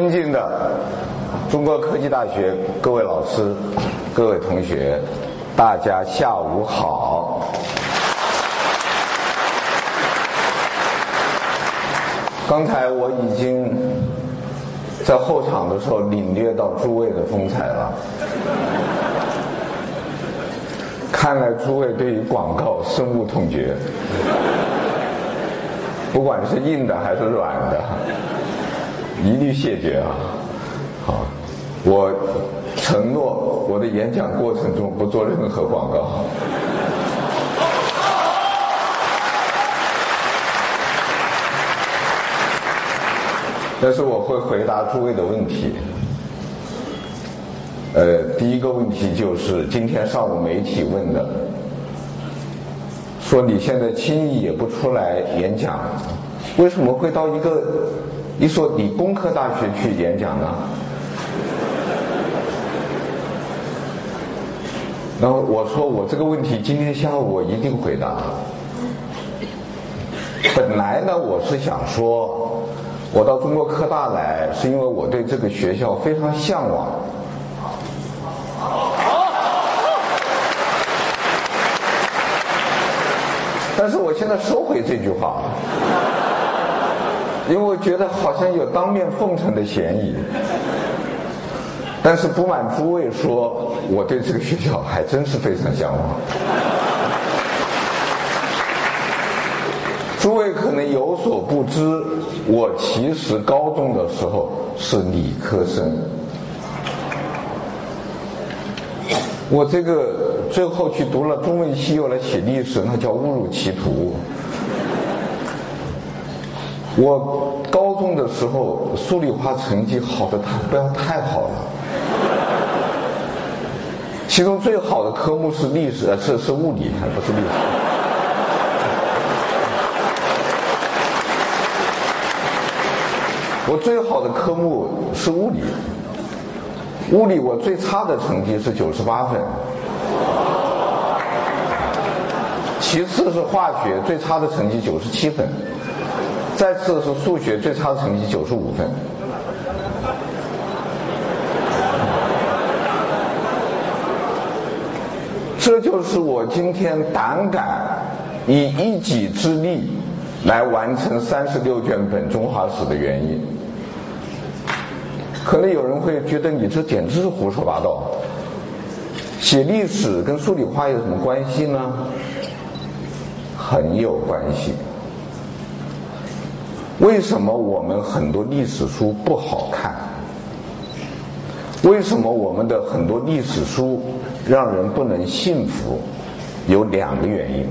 尊敬的中国科技大学各位老师、各位同学，大家下午好。刚才我已经在候场的时候领略到诸位的风采了，看来诸位对于广告深恶痛绝，不管是硬的还是软的。一律谢绝啊！好，我承诺我的演讲过程中不做任何广告。但是我会回答诸位的问题。呃，第一个问题就是今天上午媒体问的，说你现在轻易也不出来演讲，为什么会到一个？一所理工科大学去演讲呢？然后我说我这个问题今天下午我一定回答。本来呢，我是想说，我到中国科大来是因为我对这个学校非常向往。但是我现在收回这句话。因为我觉得好像有当面奉承的嫌疑，但是不瞒诸位说，我对这个学校还真是非常向往。诸位可能有所不知，我其实高中的时候是理科生，我这个最后去读了中文系，又来写历史，那叫误入歧途。我高中的时候数理化成绩好的太不要太好了，其中最好的科目是历史，是是物理，还不是历史。我最好的科目是物理，物理我最差的成绩是九十八分，其次是化学，最差的成绩九十七分。再次是数学最差的成绩九十五分，这就是我今天胆敢以一己之力来完成三十六卷本中华史的原因。可能有人会觉得你这简直是胡说八道，写历史跟数理化有什么关系呢？很有关系。为什么我们很多历史书不好看？为什么我们的很多历史书让人不能信服？有两个原因。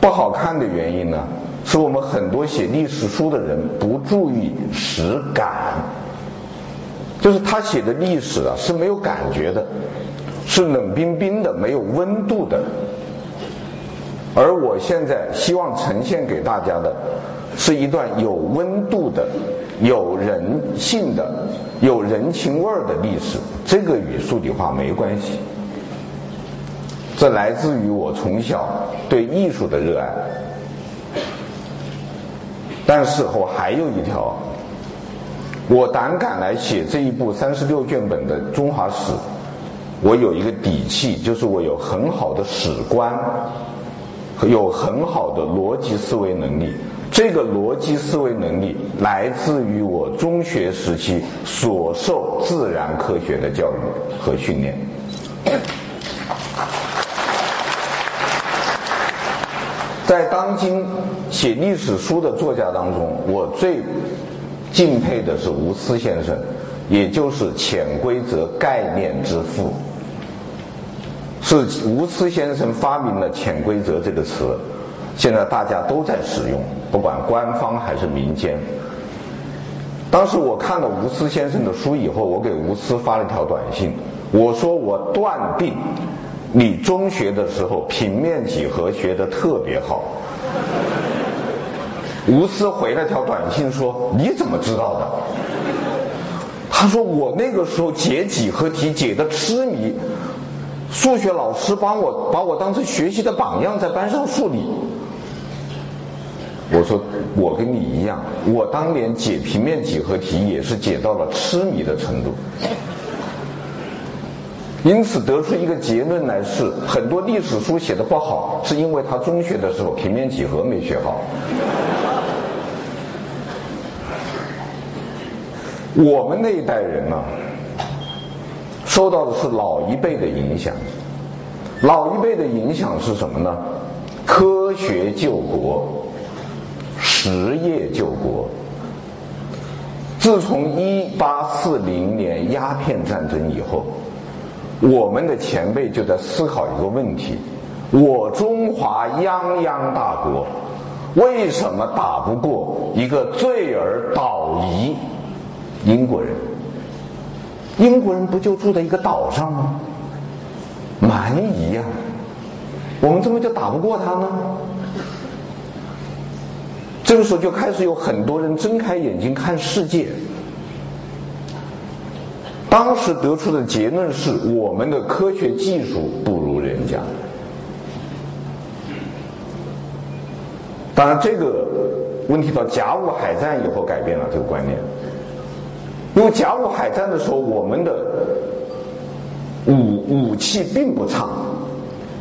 不好看的原因呢，是我们很多写历史书的人不注意史感，就是他写的历史啊是没有感觉的，是冷冰冰的，没有温度的。而我现在希望呈现给大家的。是一段有温度的、有人性的、有人情味儿的历史，这个与数理化没关系。这来自于我从小对艺术的热爱。但是我还有一条，我胆敢来写这一部三十六卷本的中华史，我有一个底气，就是我有很好的史观，有很好的逻辑思维能力。这个逻辑思维能力来自于我中学时期所受自然科学的教育和训练。在当今写历史书的作家当中，我最敬佩的是吴思先生，也就是潜规则概念之父。是吴思先生发明了潜规则这个词。现在大家都在使用，不管官方还是民间。当时我看了吴思先生的书以后，我给吴思发了一条短信，我说我断定你中学的时候平面几何学的特别好。吴思回了条短信说：“你怎么知道的？”他说：“我那个时候解几何题解的痴迷，数学老师帮我把我当成学习的榜样，在班上树立。”我说我跟你一样，我当年解平面几何题也是解到了痴迷的程度。因此得出一个结论来是，很多历史书写的不好，是因为他中学的时候平面几何没学好。我们那一代人呢、受到的是老一辈的影响。老一辈的影响是什么呢？科学救国，实业救国。自从一八四零年鸦片战争以后，我们的前辈就在思考一个问题：我中华泱泱大国，为什么打不过一个醉而倒夷？英国人，英国人不就住在一个岛上吗？蛮夷呀，我们怎么就打不过他呢？这个时候就开始有很多人睁开眼睛看世界。当时得出的结论是，我们的科学技术不如人家。当然，这个问题到甲午海战以后改变了这个观念。因为甲午海战的时候，我们的武武器并不差，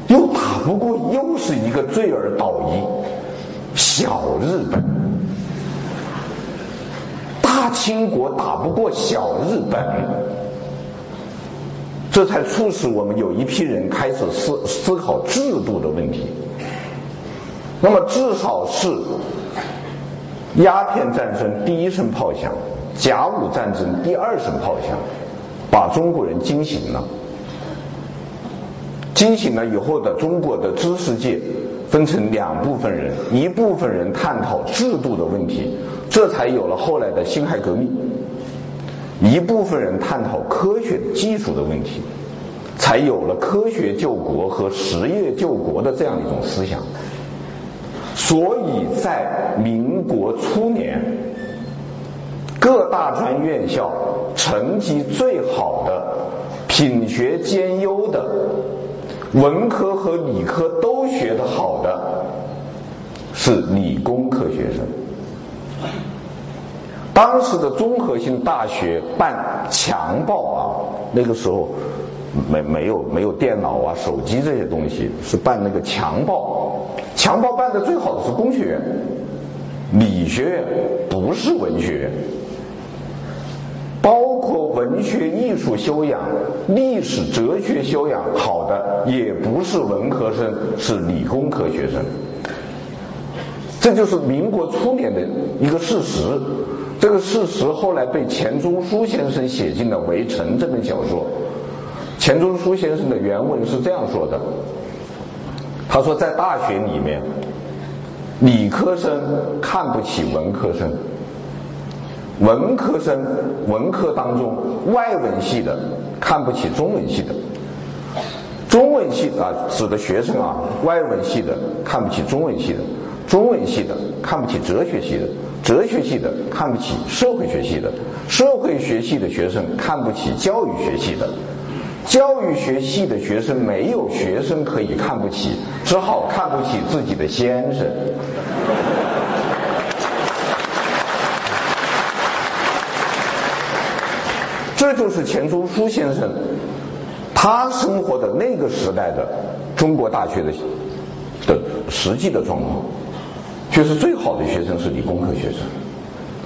又打不过，又是一个醉而倒夷小日本，大清国打不过小日本，这才促使我们有一批人开始思思考制度的问题。那么至少是鸦片战争第一声炮响。甲午战争第二声炮响，把中国人惊醒了。惊醒了以后的中国的知识界分成两部分人，一部分人探讨制度的问题，这才有了后来的辛亥革命；一部分人探讨科学技术的问题，才有了科学救国和实业救国的这样一种思想。所以在民国初年。各大专院校成绩最好的、品学兼优的、文科和理科都学得好的，是理工科学生。当时的综合性大学办强报啊，那个时候没没有没有电脑啊、手机这些东西，是办那个强报。强报办的最好的是工学院，理学院不是文学院。文学艺术修养、历史哲学修养好的，也不是文科生，是理工科学生。这就是民国初年的一个事实。这个事实后来被钱钟书先生写进了《围城》这本小说。钱钟书先生的原文是这样说的：他说，在大学里面，理科生看不起文科生。文科生，文科当中外文系的看不起中文系的，中文系啊指的学生啊，外文系的看不起中文系的，中文系的看不起哲学系的，哲学系的看不起社会学系的，社会学系的学生看不起教育学系的，教育学系的学生没有学生可以看不起，只好看不起自己的先生。这就是钱钟书先生，他生活的那个时代的中国大学的的实际的状况，就是最好的学生是理工科学生，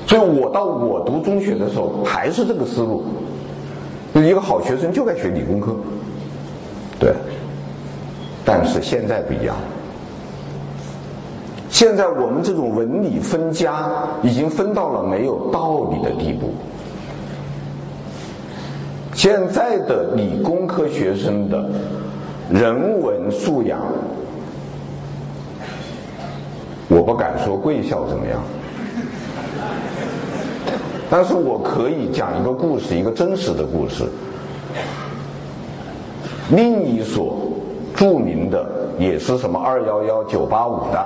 所以我到我读中学的时候还是这个思路，一个好学生就该学理工科，对，但是现在不一样，现在我们这种文理分家已经分到了没有道理的地步。现在的理工科学生的人文素养，我不敢说贵校怎么样，但是我可以讲一个故事，一个真实的故事。另一所著名的也是什么二幺幺九八五的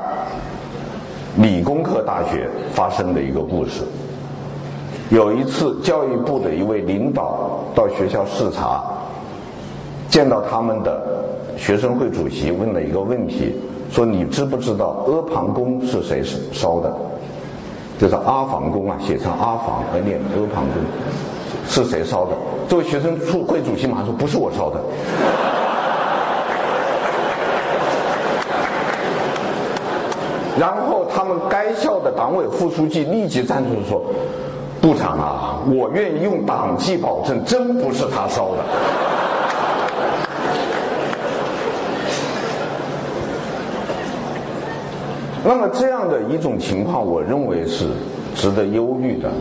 理工科大学发生的一个故事。有一次，教育部的一位领导到学校视察，见到他们的学生会主席，问了一个问题：说你知不知道阿房宫是谁烧的？就是阿房宫啊，写成阿房而念阿房宫，是谁烧的？这位学生处会主席马上说不是我烧的。然后他们该校的党委副书记立即站出来说：“部长啊，我愿意用党纪保证，真不是他烧的。”那么这样的一种情况，我认为是值得忧虑的，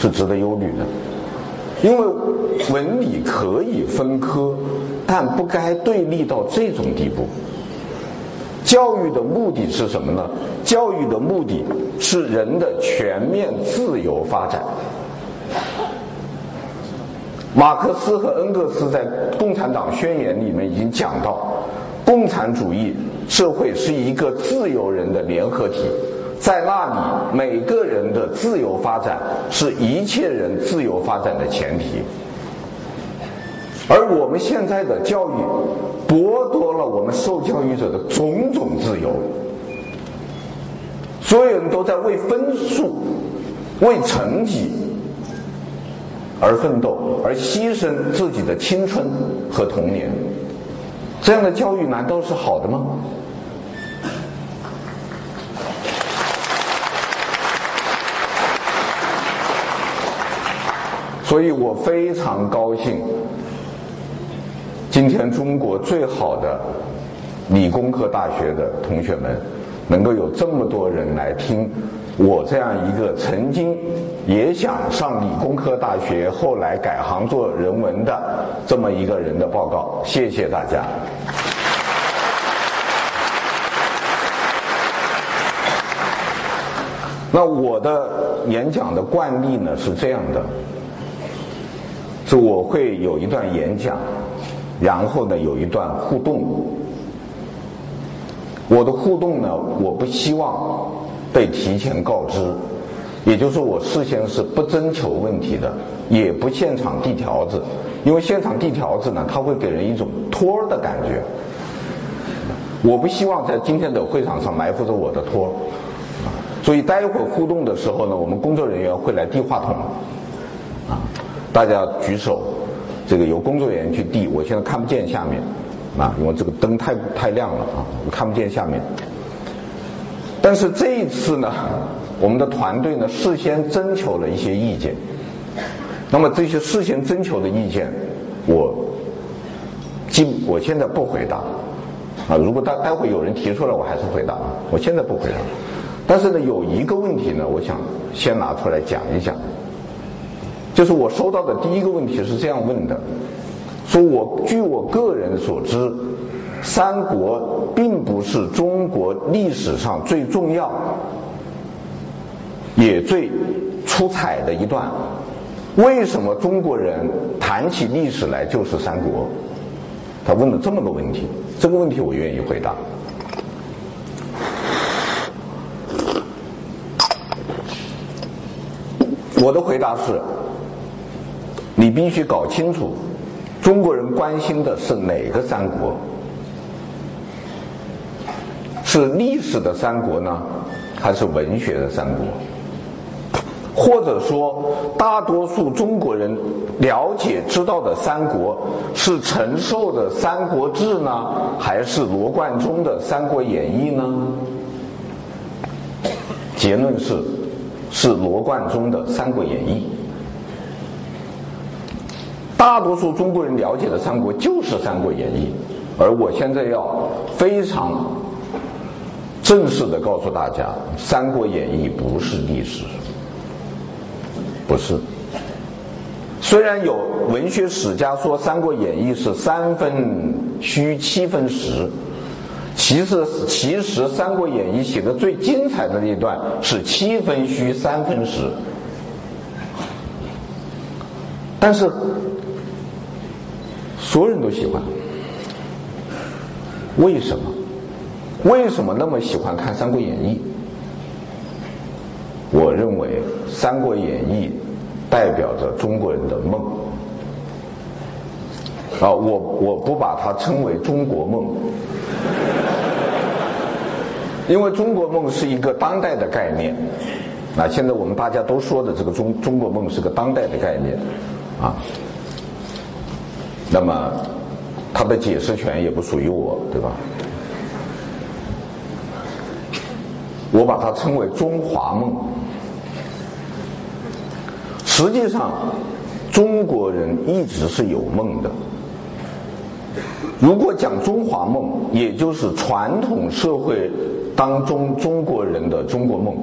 是值得忧虑的，因为文理可以分科，但不该对立到这种地步。教育的目的是什么呢？教育的目的是人的全面自由发展。马克思和恩格斯在《共产党宣言》里面已经讲到，共产主义社会是一个自由人的联合体，在那里每个人的自由发展是一切人自由发展的前提。而我们现在的教育剥夺了我们受教育者的种种自由，所有人都在为分数、为成绩而奋斗，而牺牲自己的青春和童年。这样的教育难道是好的吗？所以我非常高兴。今天中国最好的理工科大学的同学们，能够有这么多人来听我这样一个曾经也想上理工科大学，后来改行做人文的这么一个人的报告，谢谢大家。那我的演讲的惯例呢是这样的，是我会有一段演讲。然后呢，有一段互动。我的互动呢，我不希望被提前告知，也就是，我事先是不征求问题的，也不现场递条子，因为现场递条子呢，它会给人一种托儿的感觉。我不希望在今天的会场上埋伏着我的托儿，所以待会儿互动的时候呢，我们工作人员会来递话筒，啊，大家举手。这个由工作人员去递，我现在看不见下面啊，因为这个灯太太亮了啊，我看不见下面。但是这一次呢，我们的团队呢事先征求了一些意见，那么这些事先征求的意见，我今我现在不回答啊，如果待待会有人提出来，我还是回答，我现在不回答。但是呢，有一个问题呢，我想先拿出来讲一讲。就是我收到的第一个问题是这样问的，说我据我个人所知，三国并不是中国历史上最重要也最出彩的一段，为什么中国人谈起历史来就是三国？他问了这么个问题，这个问题我愿意回答。我的回答是。你必须搞清楚，中国人关心的是哪个三国？是历史的三国呢，还是文学的三国？或者说，大多数中国人了解知道的三国，是陈寿的《三国志》呢，还是罗贯中的《三国演义》呢？结论是，是罗贯中的《三国演义》。大多数中国人了解的三国就是《三国演义》，而我现在要非常正式的告诉大家，《三国演义》不是历史，不是。虽然有文学史家说《三国演义》是三分虚七分实，其实其实《三国演义》写的最精彩的那一段是七分虚三分实，但是。所有人都喜欢，为什么？为什么那么喜欢看《三国演义》？我认为《三国演义》代表着中国人的梦。啊，我我不把它称为中国梦，因为中国梦是一个当代的概念，啊，现在我们大家都说的这个中中国梦是个当代的概念，啊，那么他的解释权也不属于我，对吧？我把它称为中华梦。实际上，中国人一直是有梦的。如果讲中华梦，也就是传统社会当中中国人的中国梦，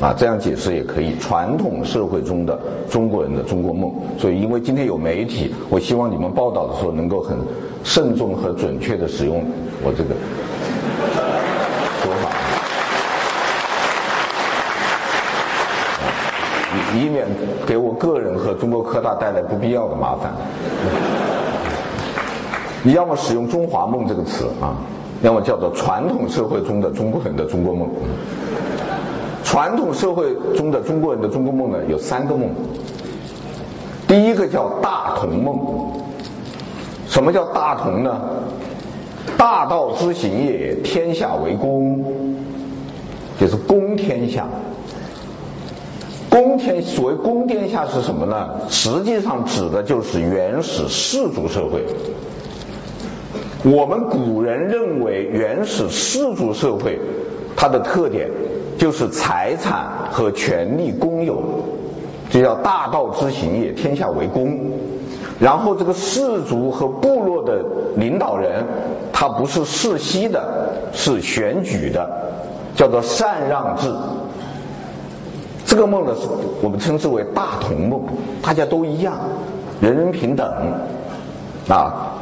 啊，这样解释也可以。传统社会中的中国人的中国梦。所以，因为今天有媒体，我希望你们报道的时候能够很慎重和准确的使用我这个说法，以以免给我个人和中国科大带来不必要的麻烦。你要么使用“中华梦”这个词啊，要么叫做传统社会中的中国人的中国梦。传统社会中的中国人的中国梦呢，有三个梦。第一个叫大同梦。什么叫大同呢？大道之行也，天下为公，就是公天下。公天，所谓公天下是什么呢？实际上指的就是原始氏族社会。我们古人认为，原始氏族社会它的特点就是财产和权力公有，这叫大道之行也，天下为公。然后这个氏族和部落的领导人，他不是世袭的，是选举的，叫做禅让制。这个梦呢，是我们称之为大同梦，大家都一样，人人平等啊。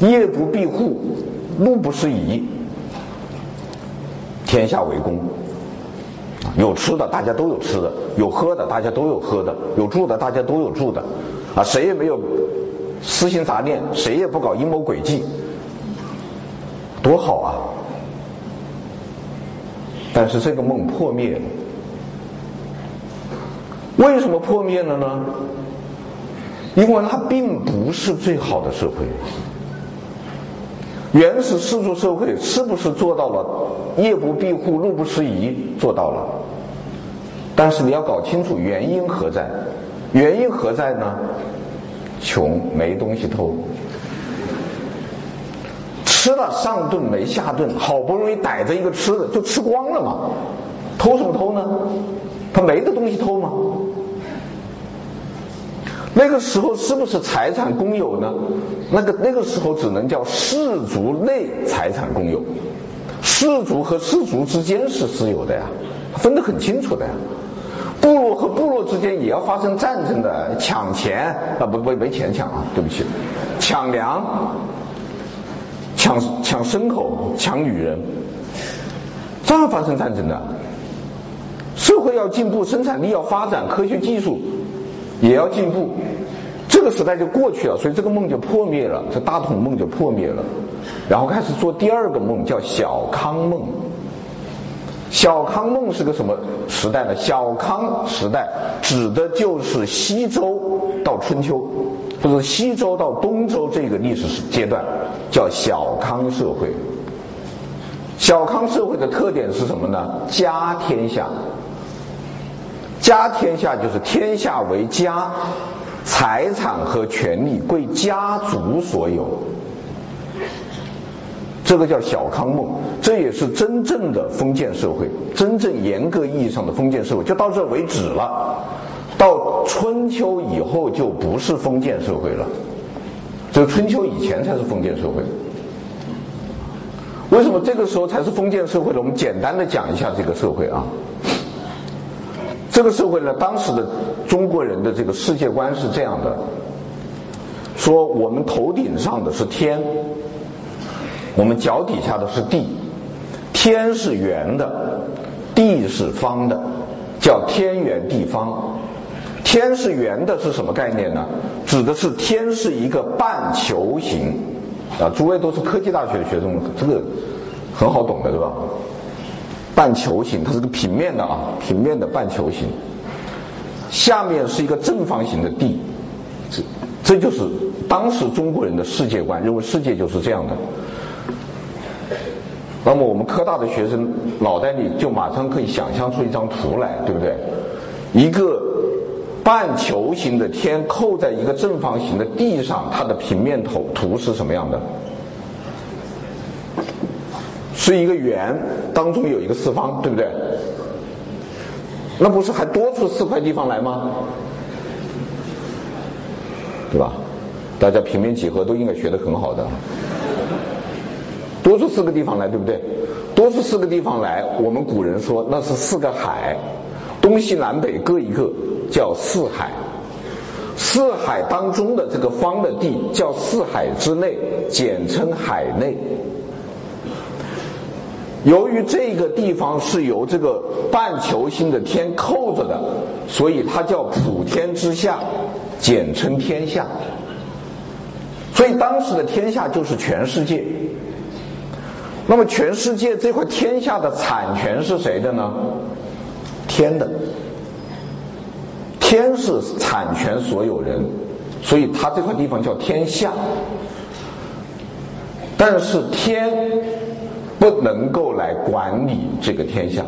夜不闭户，路不拾遗，天下为公。有吃的，大家都有吃的；有喝的，大家都有喝的；有住的，大家都有住的。啊，谁也没有私心杂念，谁也不搞阴谋诡计，多好啊！但是这个梦破灭了，为什么破灭了呢？因为它并不是最好的社会。原始氏族社会是不是做到了夜不闭户、路不拾遗？做到了，但是你要搞清楚原因何在？原因何在呢？穷，没东西偷，吃了上顿没下顿，好不容易逮着一个吃的就吃光了嘛，偷什么偷呢？他没的东西偷吗？那个时候是不是财产公有呢？那个那个时候只能叫氏族内财产公有，氏族和氏族之间是私有的呀，分得很清楚的呀。部落和部落之间也要发生战争的，抢钱啊不不没钱抢啊，对不起，抢粮，抢抢牲口，抢女人，这样发生战争的。社会要进步，生产力要发展，科学技术也要进步。这个时代就过去了，所以这个梦就破灭了，这大同梦就破灭了，然后开始做第二个梦，叫小康梦。小康梦是个什么时代呢？小康时代指的就是西周到春秋，或者西周到东周这个历史阶段，叫小康社会。小康社会的特点是什么呢？家天下，家天下就是天下为家。财产和权利归家族所有，这个叫小康梦，这也是真正的封建社会，真正严格意义上的封建社会，就到这为止了。到春秋以后就不是封建社会了，这春秋以前才是封建社会。为什么这个时候才是封建社会呢？我们简单的讲一下这个社会啊。这个社会呢，当时的中国人的这个世界观是这样的：说我们头顶上的是天，我们脚底下的是地，天是圆的，地是方的，叫天圆地方。天是圆的是什么概念呢？指的是天是一个半球形啊，诸位都是科技大学的学生，这个很好懂的，对吧？半球形，它是个平面的啊，平面的半球形。下面是一个正方形的地，这这就是当时中国人的世界观，认为世界就是这样的。那么我们科大的学生脑袋里就马上可以想象出一张图来，对不对？一个半球形的天扣在一个正方形的地上，它的平面图图是什么样的？是一个圆，当中有一个四方，对不对？那不是还多出四块地方来吗？对吧？大家平面几何都应该学得很好的。多出四个地方来，对不对？多出四个地方来，我们古人说那是四个海，东西南北各一个，叫四海。四海当中的这个方的地叫四海之内，简称海内。由于这个地方是由这个半球形的天扣着的，所以它叫普天之下，简称天下。所以当时的天下就是全世界。那么全世界这块天下的产权是谁的呢？天的，天是产权所有人，所以它这块地方叫天下。但是天不能够来管理这个天下，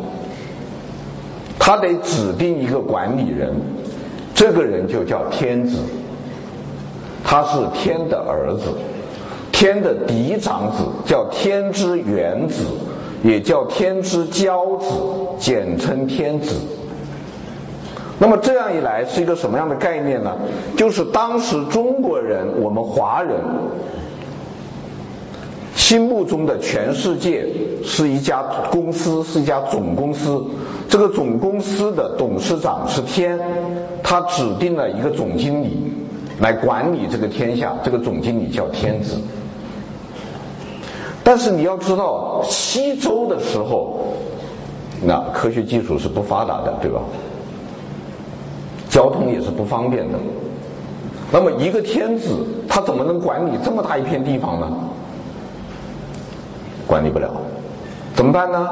他得指定一个管理人，这个人就叫天子，他是天的儿子。天的嫡长子叫天之元子，也叫天之骄子，简称天子。那么这样一来是一个什么样的概念呢？就是当时中国人，我们华人心目中的全世界是一家公司，是一家总公司。这个总公司的董事长是天，他指定了一个总经理来管理这个天下，这个总经理叫天子。但是你要知道，西周的时候，那科学技术是不发达的，对吧？交通也是不方便的。那么一个天子，他怎么能管理这么大一片地方呢？管理不了，怎么办呢？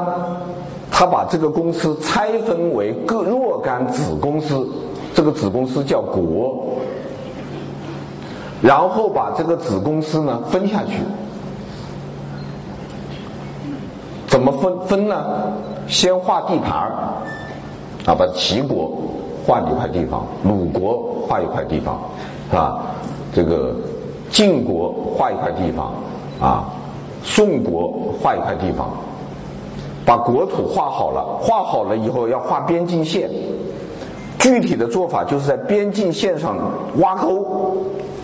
他把这个公司拆分为各若干子公司，这个子公司叫国，然后把这个子公司呢分下去。怎么分分呢？先划地盘儿，啊，把齐国划一块地方，鲁国划一块地方，啊，这个晋国划一块地方，啊，宋国划一块地方，把国土画好了，画好了以后要画边境线，具体的做法就是在边境线上挖沟，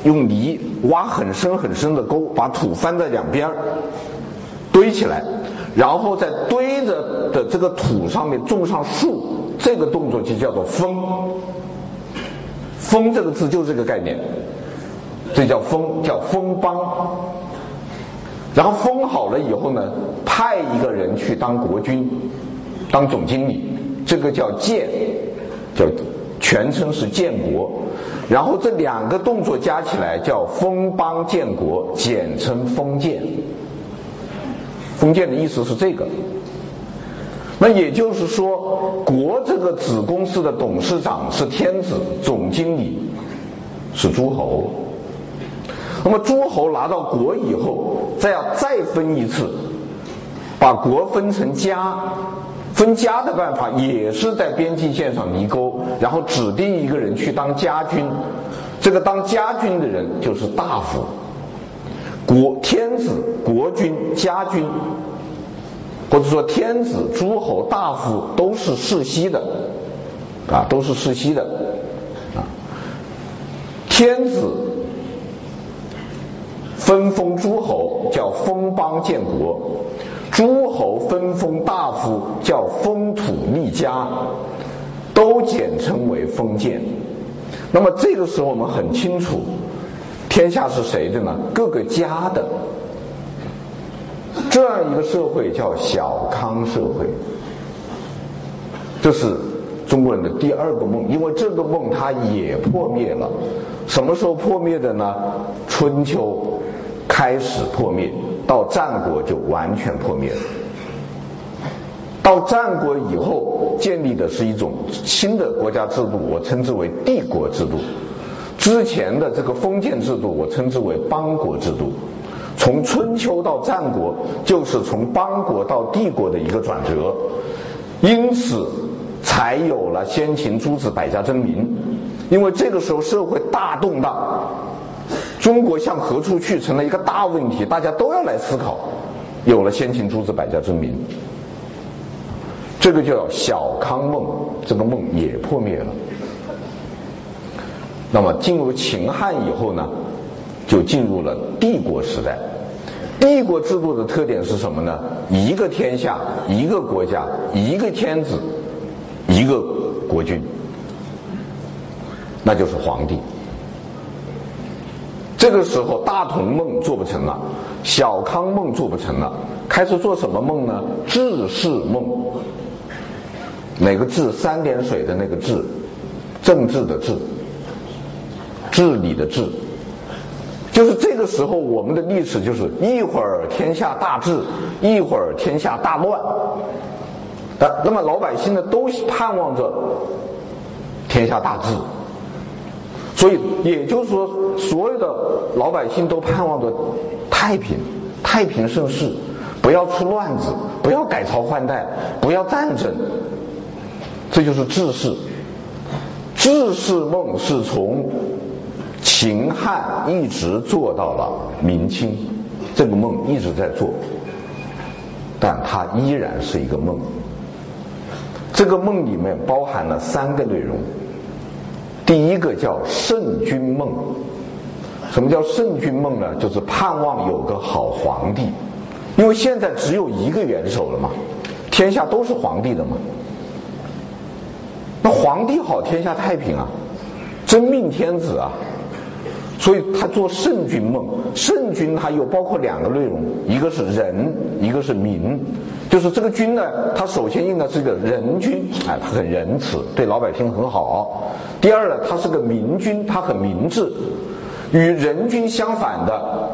用泥挖很深很深的沟，把土翻在两边堆起来。然后在堆着的这个土上面种上树，这个动作就叫做封。封这个字就是这个概念，这叫封，叫封邦。然后封好了以后呢，派一个人去当国君，当总经理，这个叫建，叫全称是建国。然后这两个动作加起来叫封邦建国，简称封建。封建的意思是这个，那也就是说，国这个子公司的董事长是天子，总经理是诸侯。那么诸侯拿到国以后，再要再分一次，把国分成家，分家的办法也是在边境线上犁沟，然后指定一个人去当家君，这个当家君的人就是大夫。国天子、国君、家君，或者说天子、诸侯、大夫都是世袭的，啊，都是世袭的，天子分封诸侯叫封邦建国，诸侯分封大夫叫封土立家，都简称为封建。那么这个时候我们很清楚。天下是谁的呢？各个家的，这样一个社会叫小康社会。这是中国人的第二个梦，因为这个梦它也破灭了。什么时候破灭的呢？春秋开始破灭，到战国就完全破灭了。到战国以后建立的是一种新的国家制度，我称之为帝国制度。之前的这个封建制度，我称之为邦国制度。从春秋到战国，就是从邦国到帝国的一个转折，因此才有了先秦诸子百家争鸣。因为这个时候社会大动荡，中国向何处去成了一个大问题，大家都要来思考，有了先秦诸子百家争鸣。这个叫小康梦，这个梦也破灭了。那么进入秦汉以后呢，就进入了帝国时代。帝国制度的特点是什么呢？一个天下，一个国家，一个天子，一个国君，那就是皇帝。这个时候大同梦做不成了，小康梦做不成了，开始做什么梦呢？治世梦。哪个治？三点水的那个治，政治的治，治理的治。就是这个时候，我们的历史就是一会儿天下大治，一会儿天下大乱。那么老百姓呢，都盼望着天下大治。所以也就是说，所有的老百姓都盼望着太平，太平盛世，不要出乱子，不要改朝换代，不要战争。这就是治世。治世梦是从。秦汉一直做到了明清，这个梦一直在做，但它依然是一个梦。这个梦里面包含了三个内容，第一个叫圣君梦。什么叫圣君梦呢？就是盼望有个好皇帝，因为现在只有一个元首了嘛，天下都是皇帝的嘛。那皇帝好，天下太平啊，真命天子啊。所以他做圣君梦，圣君他又包括两个内容，一个是仁，一个是民。就是这个君呢，他首先应该是个仁君，哎，他很仁慈，对老百姓很好。第二呢，他是个明君，他很明智。与仁君相反的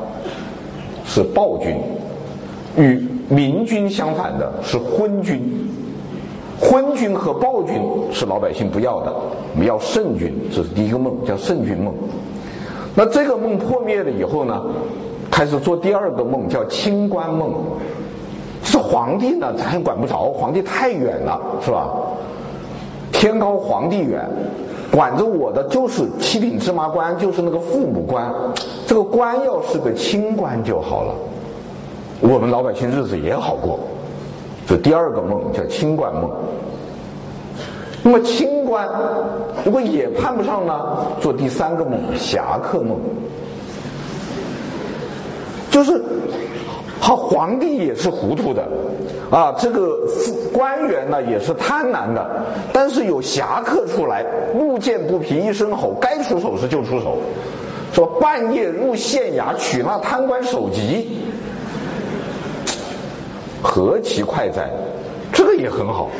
是暴君，与明君相反的是昏君。昏君和暴君是老百姓不要的，我们要圣君，这是第一个梦，叫圣君梦。那这个梦破灭了以后呢，开始做第二个梦，叫清官梦。是皇帝呢，咱也管不着，皇帝太远了，是吧？天高皇帝远，管着我的就是七品芝麻官，就是那个父母官。这个官要是个清官就好了，我们老百姓日子也好过。这第二个梦叫清官梦。那么清官如果也盼不上呢？做第三个梦，侠客梦，就是好皇帝也是糊涂的啊，这个官员呢也是贪婪的，但是有侠客出来，路见不平一声吼，该出手时就出手，说半夜入县衙取那贪官首级，何其快哉！这个也很好。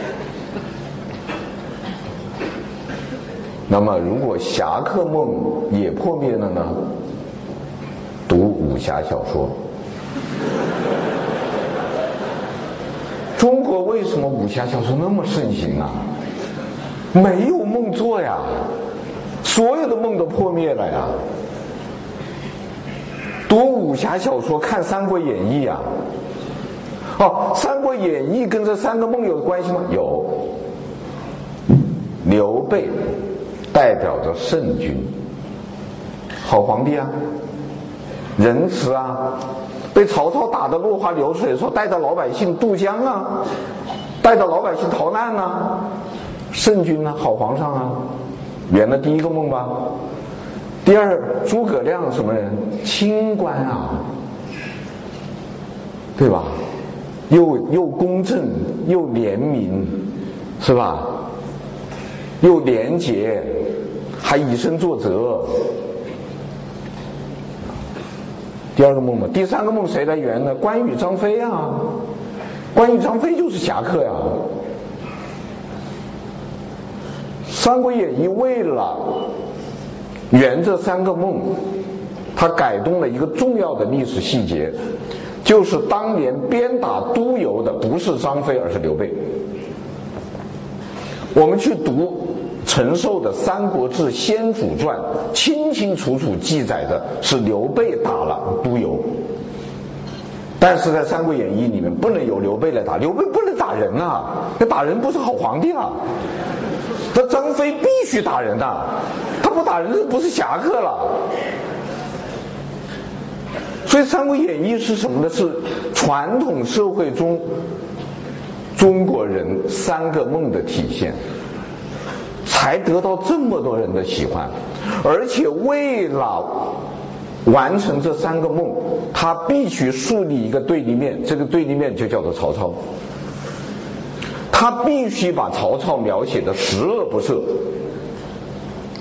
那么，如果侠客梦也破灭了呢？读武侠小说。中国为什么武侠小说那么盛行啊？没有梦做呀，所有的梦都破灭了呀。读武侠小说，看《三国演义》呀。哦，《三国演义》跟这三个梦有关系吗？有。刘备。代表着圣君，好皇帝啊，仁慈啊，被曹操打得落花流水，说带着老百姓渡江啊，带着老百姓逃难啊，圣君啊，好皇上啊，圆了第一个梦吧。第二，诸葛亮什么人？清官啊，对吧？又又公正又廉明，是吧？又廉洁，还以身作则。第二个梦嘛，第三个梦谁来圆呢？关羽、张飞啊，关羽、张飞就是侠客呀。《三国演义》为了圆这三个梦，他改动了一个重要的历史细节，就是当年鞭打督邮的不是张飞，而是刘备。我们去读。陈寿的《三国志·先主传》清清楚楚记载的是刘备打了督邮，但是在《三国演义》里面不能由刘备来打，刘备不能打人啊，那打人不是好皇帝啊。那张飞必须打人的，他不打人，这不是侠客了。所以《三国演义》是什么呢？是传统社会中中国人三个梦的体现，才得到这么多人的喜欢，而且为了。完成这三个梦，他必须树立一个对立面，这个对立面就叫做曹操。他必须把曹操描写的十恶不赦。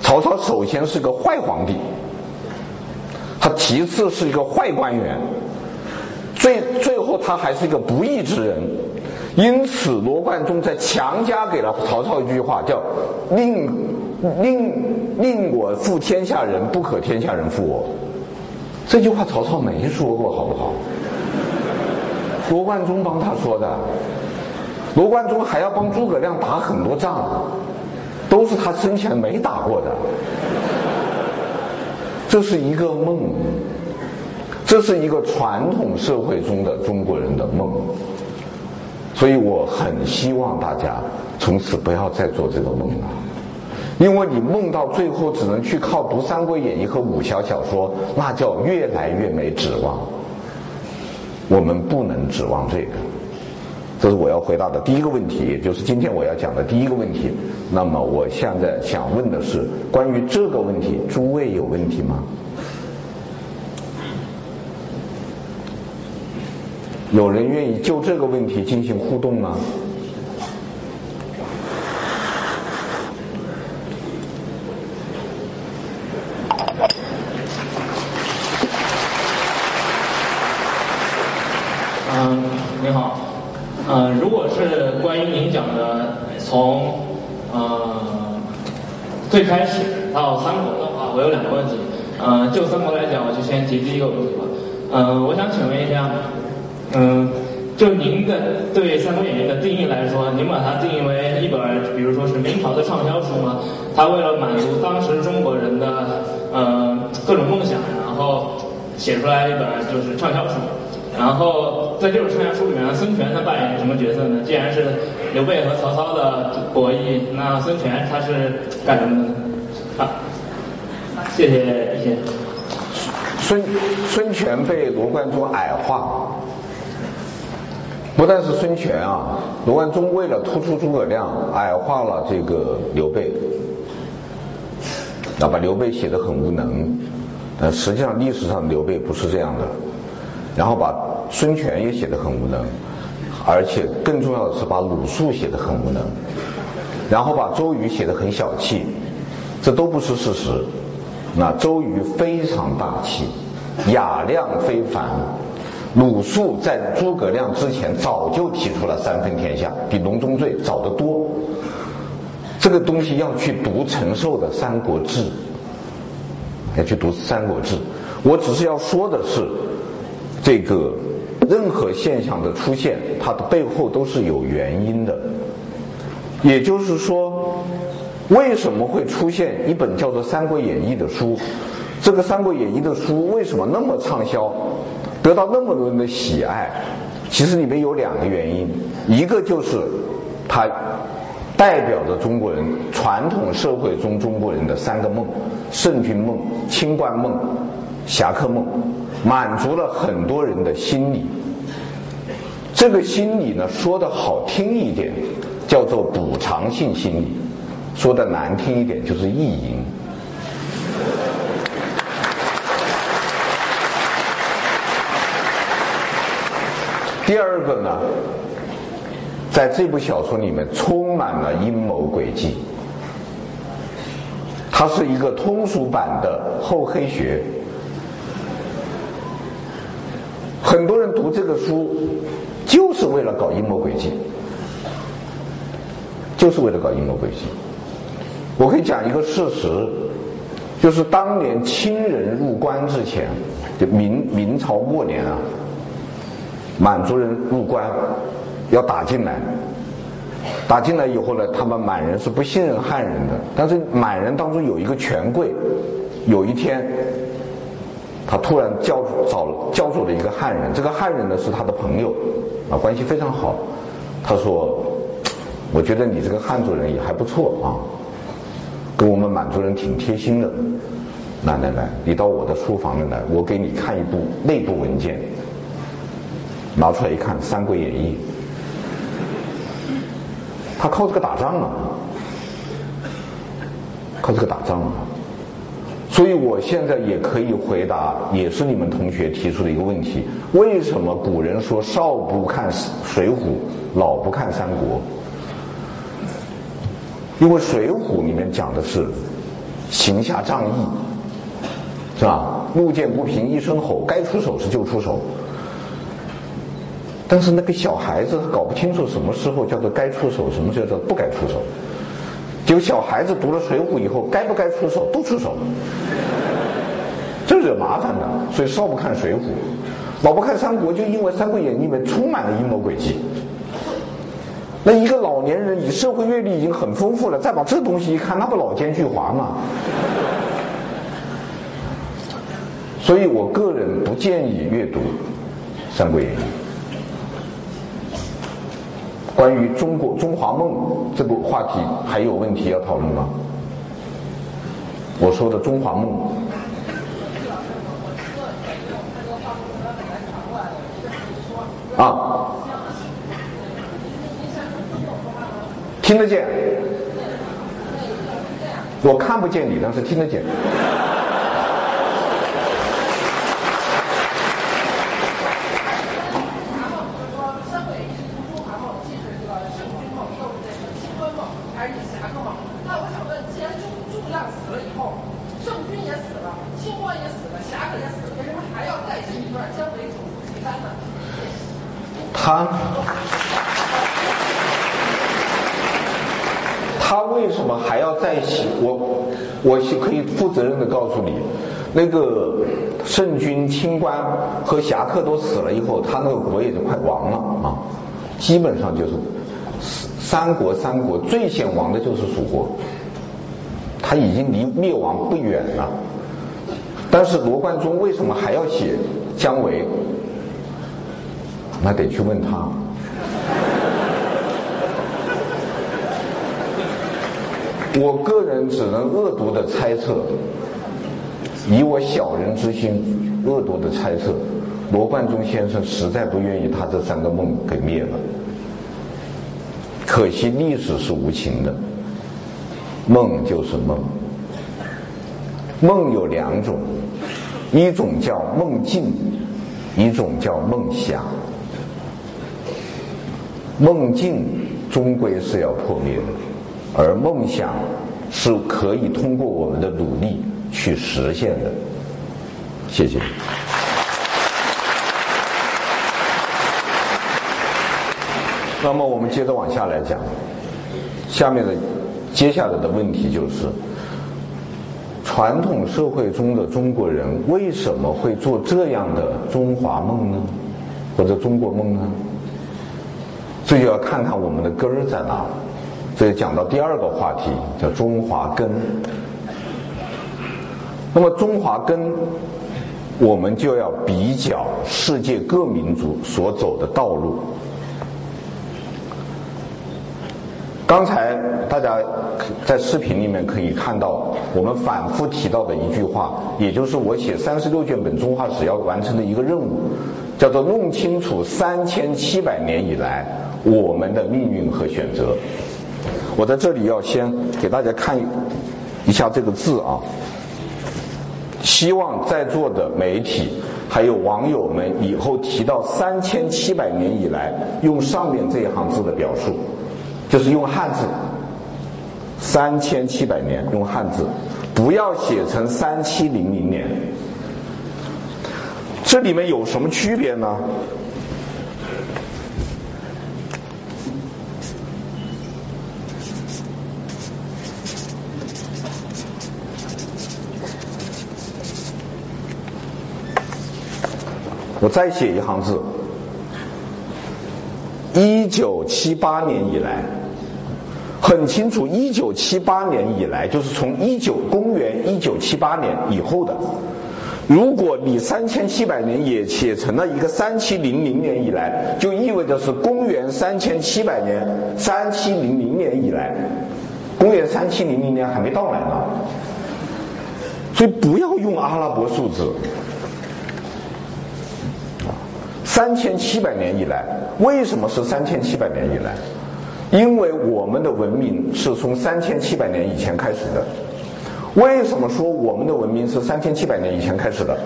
曹操首先是个坏皇帝，他其次是一个坏官员，最最后他还是一个不义之人。因此，罗贯中在强加给了曹操一句话，叫“宁宁宁我负天下人，不可天下人负我”。这句话曹操没说过，好不好？罗贯中帮他说的，罗贯中还要帮诸葛亮打很多仗，都是他生前没打过的。这是一个梦，这是一个传统社会中的中国人的梦，所以我很希望大家从此不要再做这个梦了。因为你梦到最后只能去靠读《三国演义》和武侠小说，那叫越来越没指望。我们不能指望这个，这是我要回答的第一个问题，也就是今天我要讲的第一个问题。那么我现在想问的是，关于这个问题，诸位有问题吗？有人愿意就这个问题进行互动吗？嗯，你好，嗯，如果是关于您讲的从嗯最开始到三国的话，我有两个问题。呃，就三国来讲，我就先提第一个问题吧。呃，我想请问一下，嗯、就您的对《三国演义》的定义来说，您把它定义为一本，比如说是明朝的畅销书吗？它为了满足当时中国人的呃各种梦想，然后写出来一本就是畅销书。然后在这本畅销书里面，孙权他扮演什么角色呢？既然是刘备和曹操的博弈，那孙权他是干什么的呢？好，谢谢一些。孙孙权被罗贯中矮化，不但是孙权啊，罗贯中为了突出诸葛亮，矮化了这个刘备，那把刘备写得很无能，呃实际上历史上刘备不是这样的。然后把孙权也写得很无能，而且更重要的是把鲁肃写得很无能，然后把周瑜写得很小气，这都不是事实。那周瑜非常大气，雅量非凡。鲁肃在诸葛亮之前早就提出了三分天下，比隆中醉早得多。这个东西要去读陈寿的《三国志》，要去读《三国志》。我只是要说的是。这个任何现象的出现，它的背后都是有原因的。也就是说，为什么会出现一本叫做《三国演义》的书？这个《三国演义》的书为什么那么畅销，得到那么多人的喜爱？其实里面有两个原因，一个就是它代表着中国人传统社会中中国人的三个梦：圣君梦、清官梦、侠客梦。满足了很多人的心理，这个心理呢，说的好听一点叫做补偿性心理，说的难听一点就是意淫。第二个呢，在这部小说里面充满了阴谋诡计，它是一个通俗版的厚黑学。很多人读这个书，就是为了搞阴谋诡计，就是为了搞阴谋诡计。我可以讲一个事实，就是当年清人入关之前，就明明朝末年啊，满族人入关要打进来，打进来以后呢，他们满人是不信任汉人的，但是满人当中有一个权贵，有一天。他突然叫找叫住了一个汉人，这个汉人呢是他的朋友啊，关系非常好。他说：“我觉得你这个汉族人也还不错啊，跟我们满族人挺贴心的。来来来，你到我的书房里来，我给你看一部内部文件。拿出来一看，《三国演义》，他靠这个打仗啊，靠这个打仗啊。所以我现在也可以回答，也是你们同学提出的一个问题：为什么古人说少不看水浒，老不看三国？因为水浒里面讲的是行侠仗义，是吧？路见不平一声吼，该出手时就出手。但是那个小孩子搞不清楚什么时候叫做该出手，什么叫做不该出手。就小孩子读了《水浒》以后，该不该出手都出手，这惹麻烦的。所以少不看《水浒》，老不看《三国》，就因为《三国演义》里面充满了阴谋诡计。那一个老年人以社会阅历已经很丰富了，再把这东西一看，那不老奸巨猾吗？所以我个人不建议阅读《三国演义》。关于中国中华梦这个话题，还有问题要讨论吗？我说的中华梦。啊。听得见，我看不见你，但是听得见。他他为什么还要在一起？我我可以负责任的告诉你，那个圣君、清官和侠客都死了以后，他那个国也就快亡了啊，基本上就是三国三国最先亡的就是蜀国，他已经离灭亡不远了。但是罗贯中为什么还要写姜维？那得去问他。我个人只能恶毒的猜测，以我小人之心，恶毒的猜测，罗贯中先生实在不愿意他这三个梦给灭了。可惜历史是无情的，梦就是梦。梦有两种，一种叫梦境，一种叫梦想。梦境终归是要破灭的，而梦想是可以通过我们的努力去实现的。谢谢。那么我们接着往下来讲，下面的接下来的问题就是，传统社会中的中国人为什么会做这样的中华梦呢？或者中国梦呢？这就要看看我们的根儿在哪。这就讲到第二个话题，叫中华根。那么中华根，我们就要比较世界各民族所走的道路。刚才大家在视频里面可以看到，我们反复提到的一句话，也就是我写三十六卷本中华史要完成的一个任务，叫做弄清楚三千七百年以来我们的命运和选择。我在这里要先给大家看一下这个字啊，希望在座的媒体还有网友们以后提到三千七百年以来，用上面这一行字的表述。就是用汉字，三千七百年用汉字，不要写成三七零零年。这里面有什么区别呢？再写一行字，一九七八年以来。很清楚，一九七八年以来，就是从一九公元一九七八年以后的如果你三千七百年也写成了一个三七零零年以来，就意味着是公元三千七百年，三七零零年以来，公元三七零零年还没到来呢。所以不要用阿拉伯数字。三千七百年以来，为什么是三千七百年以来？因为我们的文明是从三千七百年以前开始的。为什么说我们的文明是三千七百年以前开始的？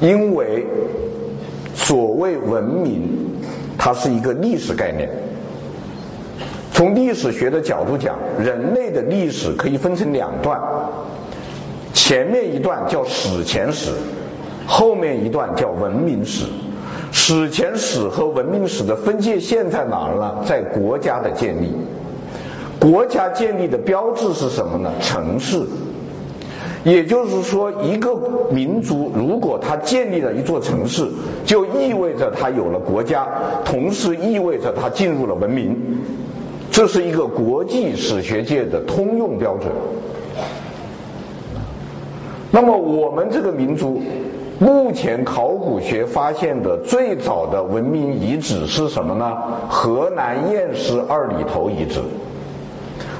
因为所谓文明，它是一个历史概念。从历史学的角度讲，人类的历史可以分成两段，前面一段叫史前史，后面一段叫文明史。史前史和文明史的分界线在哪儿呢？在国家的建立。国家建立的标志是什么呢？城市。也就是说，一个民族如果它建立了一座城市，就意味着它有了国家，同时意味着它进入了文明。这是一个国际史学界的通用标准。那么，我们这个民族目前考古学发现的最早的文明遗址是什么呢？河南偃师二里头遗址。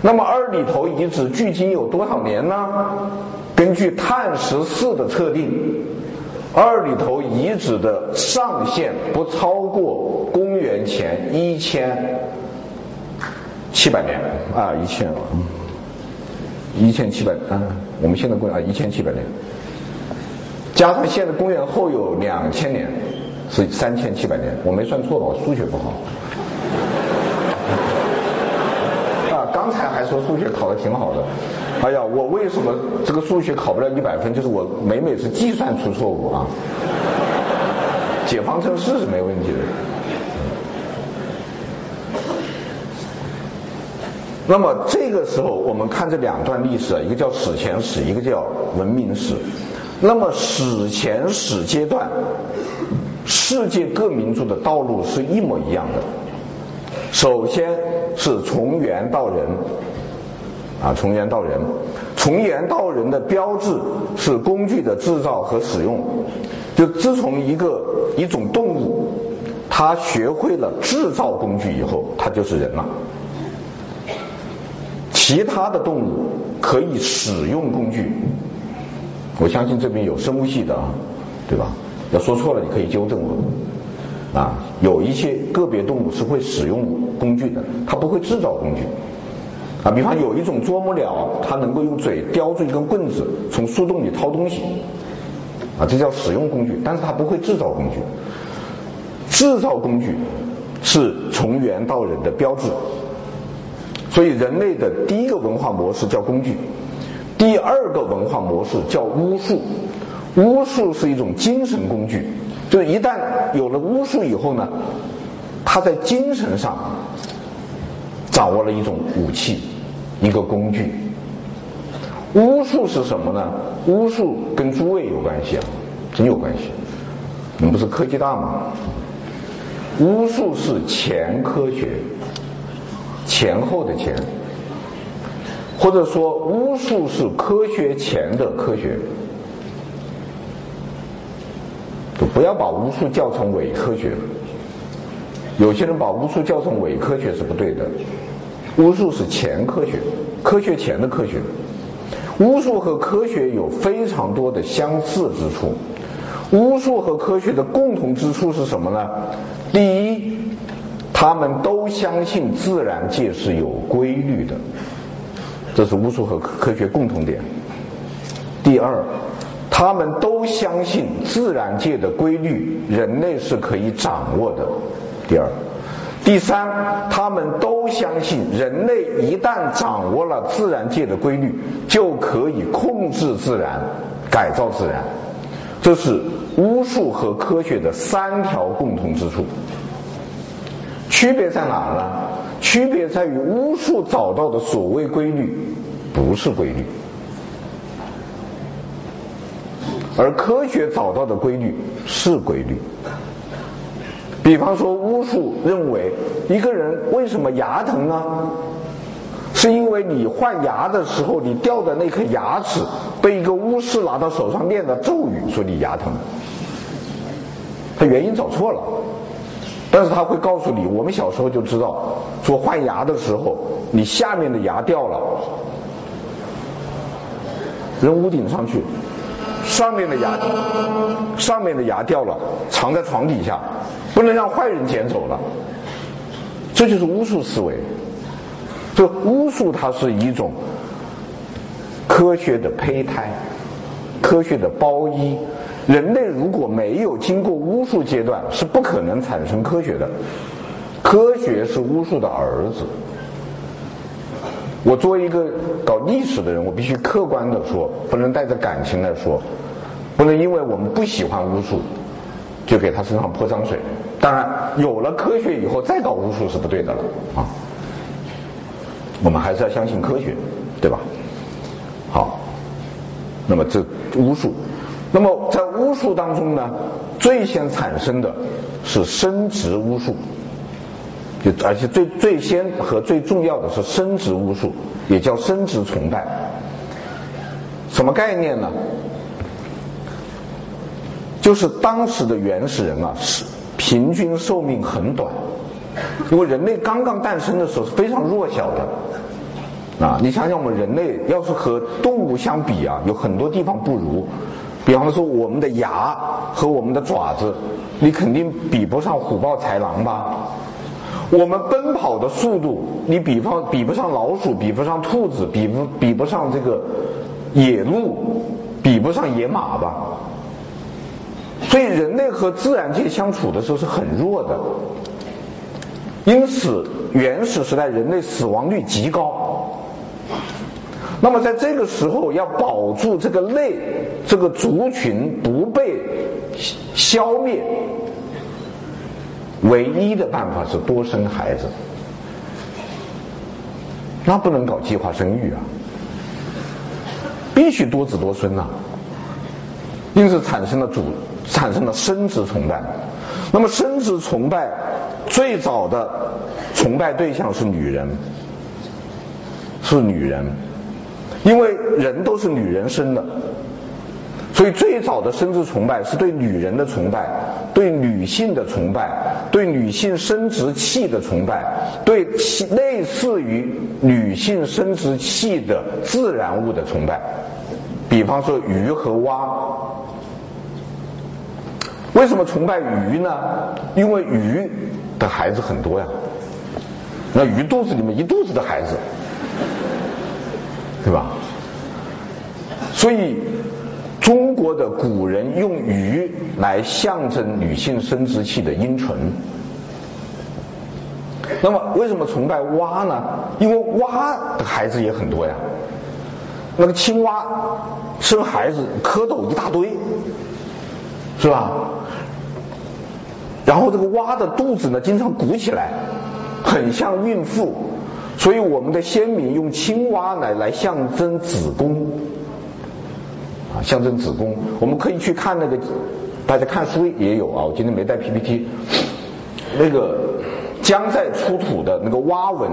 那么，二里头遗址距今有多少年呢？根据碳十四的测定，二里头遗址的上限不超过公元前一千七百年啊，一千，一千七百啊，我们现在公啊一千七百年，加上现在公元后有两千年，是三千七百年，我没算错吧？我数学不好。啊，刚才还说数学考得挺好的。哎呀，我为什么这个数学考不了一百分？就是我每每次计算出错误啊。解方程式是没问题的。那么这个时候，我们看这两段历史，一个叫史前史，一个叫文明史。那么史前史阶段，世界各民族的道路是一模一样的。首先是从猿到人。啊，从猿到人，从猿到人的标志是工具的制造和使用。就自从一个一种动物，它学会了制造工具以后，它就是人了。其他的动物可以使用工具，我相信这边有生物系的啊，对吧？要说错了，你可以纠正我。啊，有一些个别动物是会使用工具的，它不会制造工具。啊，比方有一种啄木鸟，它能够用嘴叼住一根棍子，从树洞里掏东西，啊，这叫使用工具，但是它不会制造工具。制造工具是从猿到人的标志，所以人类的第一个文化模式叫工具，第二个文化模式叫巫术。巫术是一种精神工具，就是一旦有了巫术以后呢，他在精神上。掌握了一种武器，一个工具。巫术是什么呢？巫术跟诸位有关系啊，真有关系。你们不是科技大吗？巫术是前科学，前后的前，或者说巫术是科学前的科学。就不要把巫术叫成伪科学。有些人把巫术叫成伪科学是不对的。巫术是前科学，科学前的科学。巫术和科学有非常多的相似之处。巫术和科学的共同之处是什么呢？第一，他们都相信自然界是有规律的，这是巫术和科学共同点。第二，他们都相信自然界的规律，人类是可以掌握的。第二。第三，他们都相信人类一旦掌握了自然界的规律，就可以控制自然、改造自然。这是巫术和科学的三条共同之处。区别在哪呢？区别在于巫术找到的所谓规律不是规律，而科学找到的规律是规律。比方说，巫术认为一个人为什么牙疼呢？是因为你换牙的时候，你掉的那颗牙齿被一个巫师拿到手上念的咒语，所以你牙疼。他原因找错了，但是他会告诉你，我们小时候就知道，说换牙的时候，你下面的牙掉了，扔屋顶上去，上面的牙，上面的牙掉了，藏在床底下，不能让坏人捡走了，这就是巫术思维。这巫术它是一种科学的胚胎，科学的包衣。人类如果没有经过巫术阶段，是不可能产生科学的。科学是巫术的儿子。我作为一个搞历史的人，我必须客观的说，不能带着感情来说，不能因为我们不喜欢巫术，就给他身上泼脏水。当然，有了科学以后再搞巫术是不对的了啊。我们还是要相信科学，对吧？好，那么这巫术。那么在巫术当中呢，最先产生的是生殖巫术，就而且最最先和最重要的是生殖巫术，也叫生殖崇拜。什么概念呢？就是当时的原始人啊，是平均寿命很短，因为人类刚刚诞生的时候是非常弱小的啊。你想想，我们人类要是和动物相比啊，有很多地方不如。比方说，我们的牙和我们的爪子，你肯定比不上虎豹豺狼吧？我们奔跑的速度，你比方比不上老鼠，比不上兔子，比不比不上这个野鹿，比不上野马吧？所以人类和自然界相处的时候是很弱的，因此原始时代人类死亡率极高。那么在这个时候要保住这个类这个族群不被消灭，唯一的办法是多生孩子，那不能搞计划生育啊，必须多子多孙呐，因此产生了主产生了生殖崇拜。那么生殖崇拜最早的崇拜对象是女人，是女人。因为人都是女人生的，所以最早的生殖崇拜是对女人的崇拜，对女性的崇拜，对女性生殖器的崇拜，对类似于女性生殖器的自然物的崇拜。比方说鱼和蛙，为什么崇拜鱼呢？因为鱼的孩子很多呀，那鱼肚子里面一肚子的孩子。对吧？所以中国的古人用鱼来象征女性生殖器的阴唇。那么为什么崇拜蛙呢？因为蛙的孩子也很多呀。那个青蛙生孩子蝌蚪一大堆，是吧？然后这个蛙的肚子呢，经常鼓起来，很像孕妇。所以我们的先民用青蛙来来象征子宫，啊，象征子宫。我们可以去看那个，大家看书也有啊。我今天没带 PPT，那个姜在出土的那个蛙纹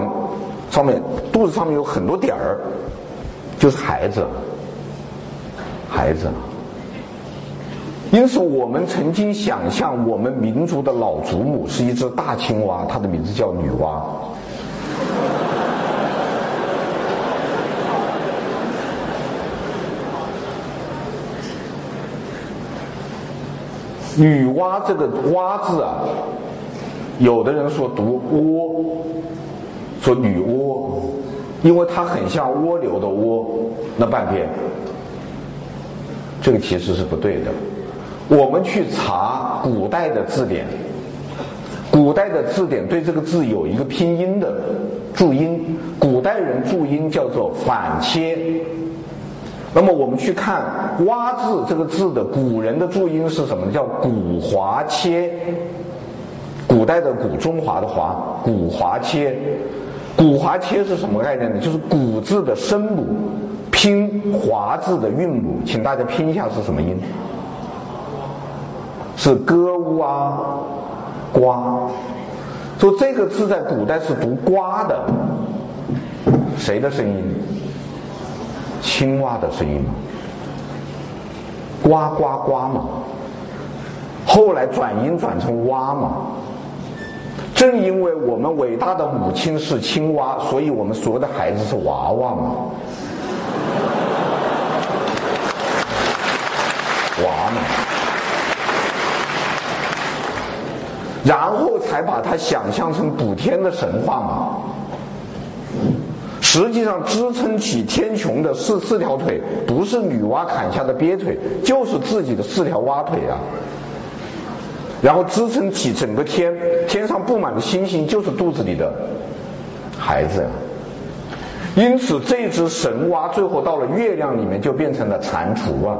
上面，肚子上面有很多点儿，就是孩子，孩子。因此，我们曾经想象我们民族的老祖母是一只大青蛙，它的名字叫女娲。女娲这个娲字啊，有的人说读窝，说女娲，因为它很像蜗牛的蜗，那半边，这个其实是不对的。我们去查古代的字典，古代的字典对这个字有一个拼音的注音，古代人注音叫做反切。那么我们去看“蛙”字这个字的古人的注音是什么？叫古华切，古代的古，中华的华，古华切。古华切是什么概念呢？就是古字的声母拼华字的韵母，请大家拼一下是什么音？是歌乌啊，瓜。说这个字在古代是读瓜的。谁的声音？青蛙的声音嘛，呱呱呱嘛。后来转音转成蛙嘛。正因为我们伟大的母亲是青蛙，所以我们所有的孩子是娃娃嘛。娃嘛。然后才把它想象成补天的神话嘛。实际上支撑起天穹的四四条腿，不是女娲砍下的鳖腿，就是自己的四条蛙腿啊。然后支撑起整个天，天上布满的星星就是肚子里的孩子呀。因此，这只神蛙最后到了月亮里面，就变成了蟾蜍啊。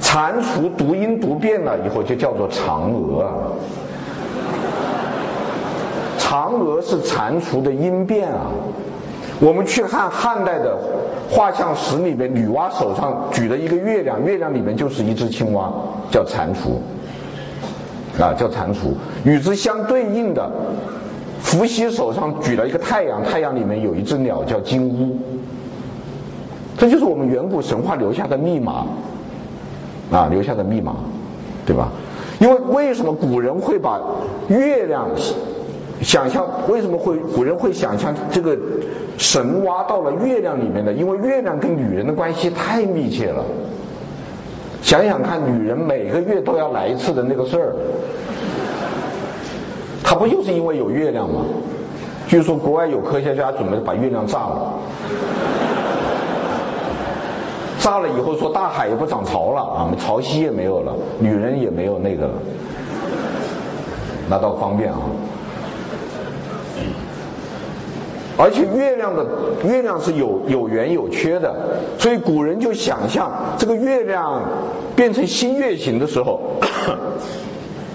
蟾蜍读音读变了以后，就叫做嫦娥啊。嫦娥是蟾蜍的音变啊。我们去看汉代的画像石里面，女娲手上举了一个月亮，月亮里面就是一只青蛙，叫蟾蜍，啊，叫蟾蜍。与之相对应的，伏羲手上举了一个太阳，太阳里面有一只鸟叫金乌。这就是我们远古神话留下的密码，啊，留下的密码，对吧？因为为什么古人会把月亮？想象为什么会古人会想象这个神挖到了月亮里面呢？因为月亮跟女人的关系太密切了。想想看，女人每个月都要来一次的那个事儿，它不就是因为有月亮吗？据说国外有科学家准备把月亮炸了，炸了以后说大海也不涨潮了啊，潮汐也没有了，女人也没有那个了，那倒方便啊。而且月亮的月亮是有有圆有缺的，所以古人就想象这个月亮变成新月形的时候，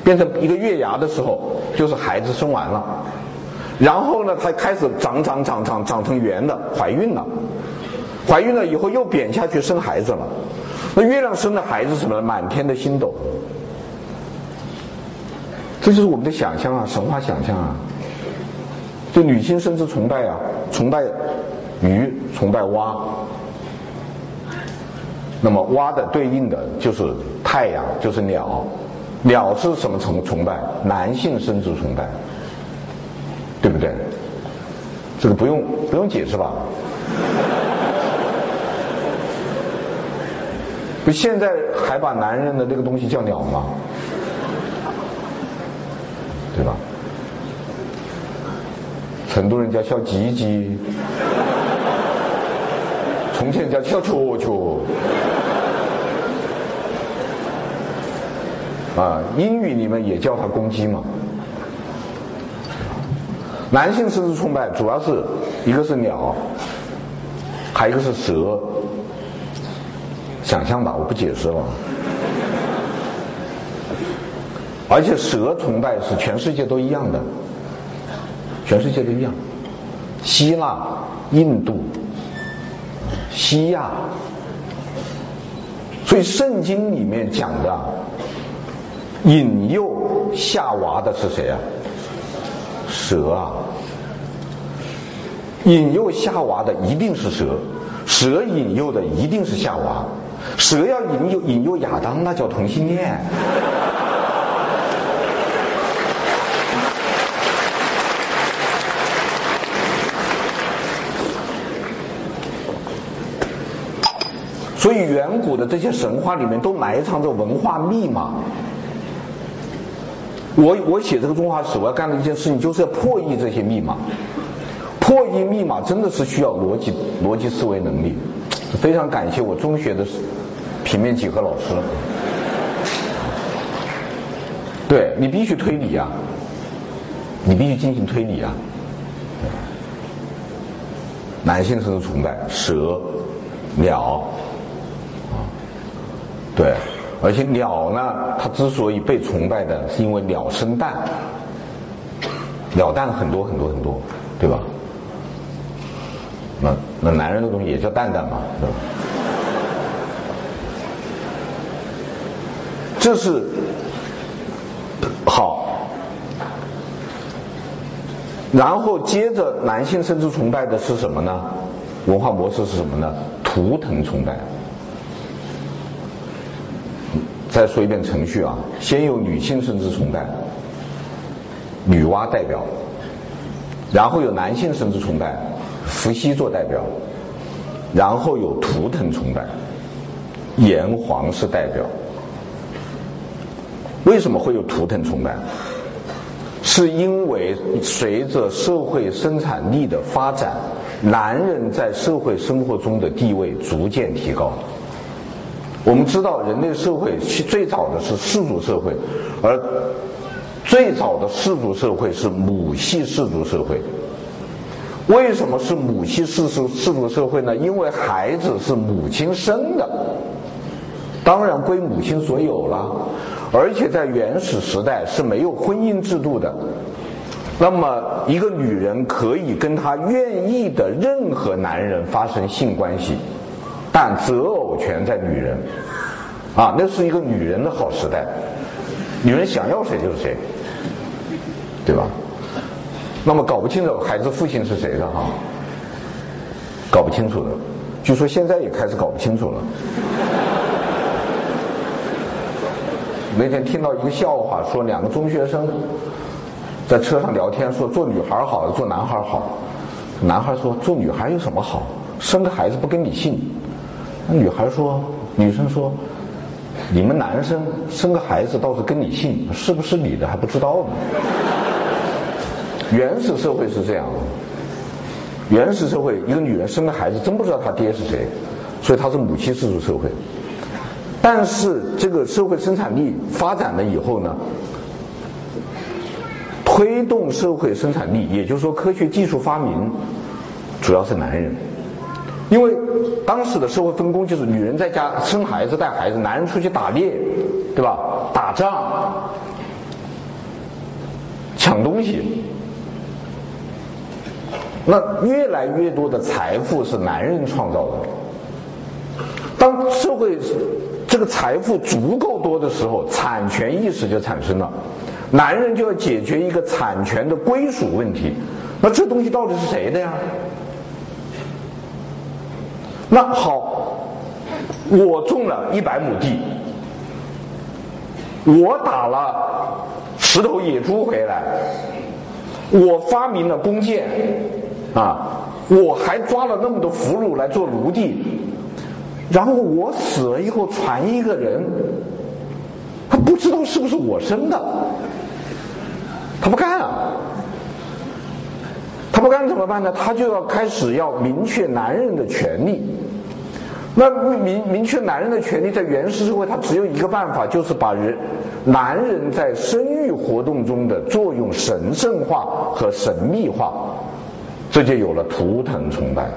变成一个月牙的时候，就是孩子生完了，然后呢，它开始长长长长长成圆的，怀孕了，怀孕了以后又扁下去生孩子了，那月亮生的孩子什么？满天的星斗，这就是我们的想象啊，神话想象啊。就女性生殖崇拜啊，崇拜鱼，崇拜蛙。那么蛙的对应的就是太阳，就是鸟。鸟是什么崇崇拜？男性生殖崇拜，对不对？这个不用不用解释吧？不，现在还把男人的那个东西叫鸟吗？对吧？成都人叫小鸡鸡，重庆人叫小雀雀，啊，英语里面也叫它公鸡嘛。男性生殖崇拜主要是一个是鸟，还一个是蛇，想象吧，我不解释了。而且蛇崇拜是全世界都一样的。全世界都一样，希腊、印度、西亚，所以圣经里面讲的引诱夏娃的是谁啊？蛇啊！引诱夏娃的一定是蛇，蛇引诱的一定是夏娃，蛇要引诱引诱亚当，那叫同性恋。所以远古的这些神话里面都埋藏着文化密码。我我写这个中华史，我要干的一件事情就是要破译这些密码。破译密码真的是需要逻辑逻辑思维能力。非常感谢我中学的平面几何老师。对，你必须推理啊，你必须进行推理啊。男性生殖崇拜，蛇、鸟。对，而且鸟呢，它之所以被崇拜的，是因为鸟生蛋，鸟蛋很多很多很多，对吧？那那男人的东西也叫蛋蛋嘛，对吧？这是好，然后接着男性生殖崇拜的是什么呢？文化模式是什么呢？图腾崇拜。再说一遍程序啊，先有女性生殖崇拜，女娲代表，然后有男性生殖崇拜，伏羲做代表，然后有图腾崇拜，炎黄是代表。为什么会有图腾崇拜？是因为随着社会生产力的发展，男人在社会生活中的地位逐渐提高。我们知道，人类社会最早的是氏族社会，而最早的氏族社会是母系氏族社会。为什么是母系氏族氏族社会呢？因为孩子是母亲生的，当然归母亲所有了。而且在原始时代是没有婚姻制度的，那么一个女人可以跟她愿意的任何男人发生性关系，但择偶权在女人，啊，那是一个女人的好时代，女人想要谁就是谁，对吧？那么搞不清楚孩子父亲是谁的哈，搞不清楚的，据说现在也开始搞不清楚了。那天听到一个笑话，说两个中学生在车上聊天，说做女孩好，做男孩好。男孩说做女孩有什么好？生个孩子不跟你姓。那女孩说，女生说，你们男生生个孩子倒是跟你姓，是不是你的还不知道呢？原始社会是这样，原始社会一个女人生个孩子真不知道她爹是谁，所以她是母系氏族社会。但是这个社会生产力发展了以后呢，推动社会生产力，也就是说科学技术发明，主要是男人，因为当时的社会分工就是女人在家生孩子带孩子，男人出去打猎，对吧？打仗，抢东西，那越来越多的财富是男人创造的，当社会。这个财富足够多的时候，产权意识就产生了，男人就要解决一个产权的归属问题。那这东西到底是谁的呀？那好，我种了一百亩地，我打了十头野猪回来，我发明了弓箭啊，我还抓了那么多俘虏来做奴隶。然后我死了以后传一个人，他不知道是不是我生的，他不干啊，不干怎么办呢？他就要开始要明确男人的权利。那明明确男人的权利，在原始社会，他只有一个办法，就是把人男人在生育活动中的作用神圣化和神秘化，这就有了图腾崇拜。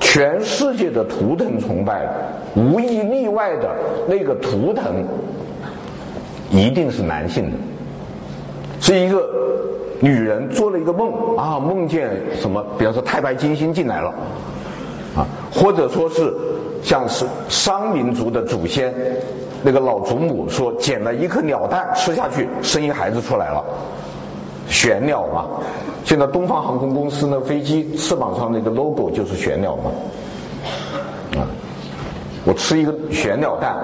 全世界的图腾崇拜，无一例外的那个图腾，一定是男性的。是一个女人做了一个梦啊，梦见什么？比方说太白金星进来了啊，或者说是像是商民族的祖先那个老祖母说捡了一颗鸟蛋吃下去，生一孩子出来了。玄鸟嘛，现在东方航空公司的飞机翅膀上那个 logo 就是玄鸟嘛，啊，我吃一个玄鸟蛋，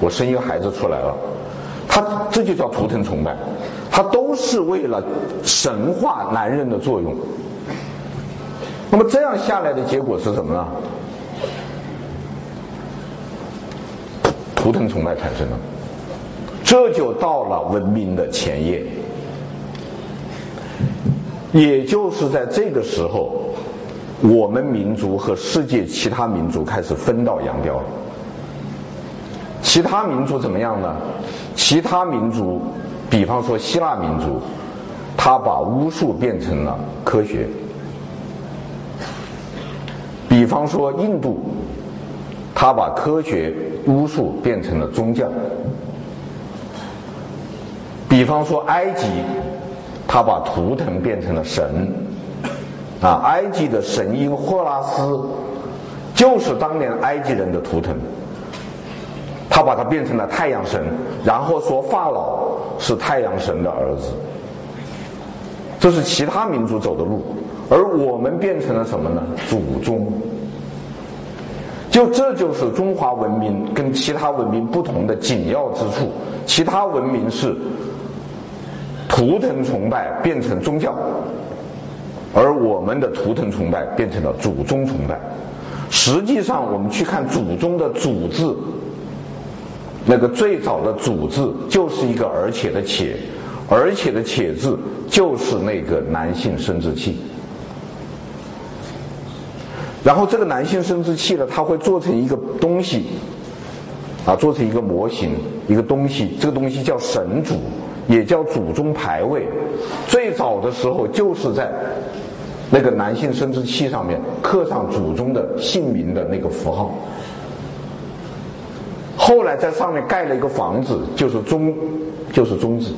我生一个孩子出来了，它这就叫图腾崇拜，它都是为了神化男人的作用。那么这样下来的结果是什么呢？图腾崇拜产生了，这就到了文明的前夜。也就是在这个时候，我们民族和世界其他民族开始分道扬镳了。其他民族怎么样呢？其他民族，比方说希腊民族，他把巫术变成了科学；比方说印度，他把科学巫术变成了宗教；比方说埃及。他把图腾变成了神，啊，埃及的神鹰霍拉斯就是当年埃及人的图腾，他把它变成了太阳神，然后说法老是太阳神的儿子。这是其他民族走的路，而我们变成了什么呢？祖宗。就这就是中华文明跟其他文明不同的紧要之处。其他文明是图腾崇拜变成宗教，而我们的图腾崇拜变成了祖宗崇拜。实际上，我们去看祖宗的“祖”字，那个最早的“祖”字就是一个“而且”的“且”，“而且”的“且”字就是那个男性生殖器。然后这个男性生殖器呢，它会做成一个东西，啊，做成一个模型，一个东西，这个东西叫神主，也叫祖宗牌位。最早的时候就是在那个男性生殖器上面刻上祖宗的姓名的那个符号，后来在上面盖了一个房子，就是宗，就是宗字。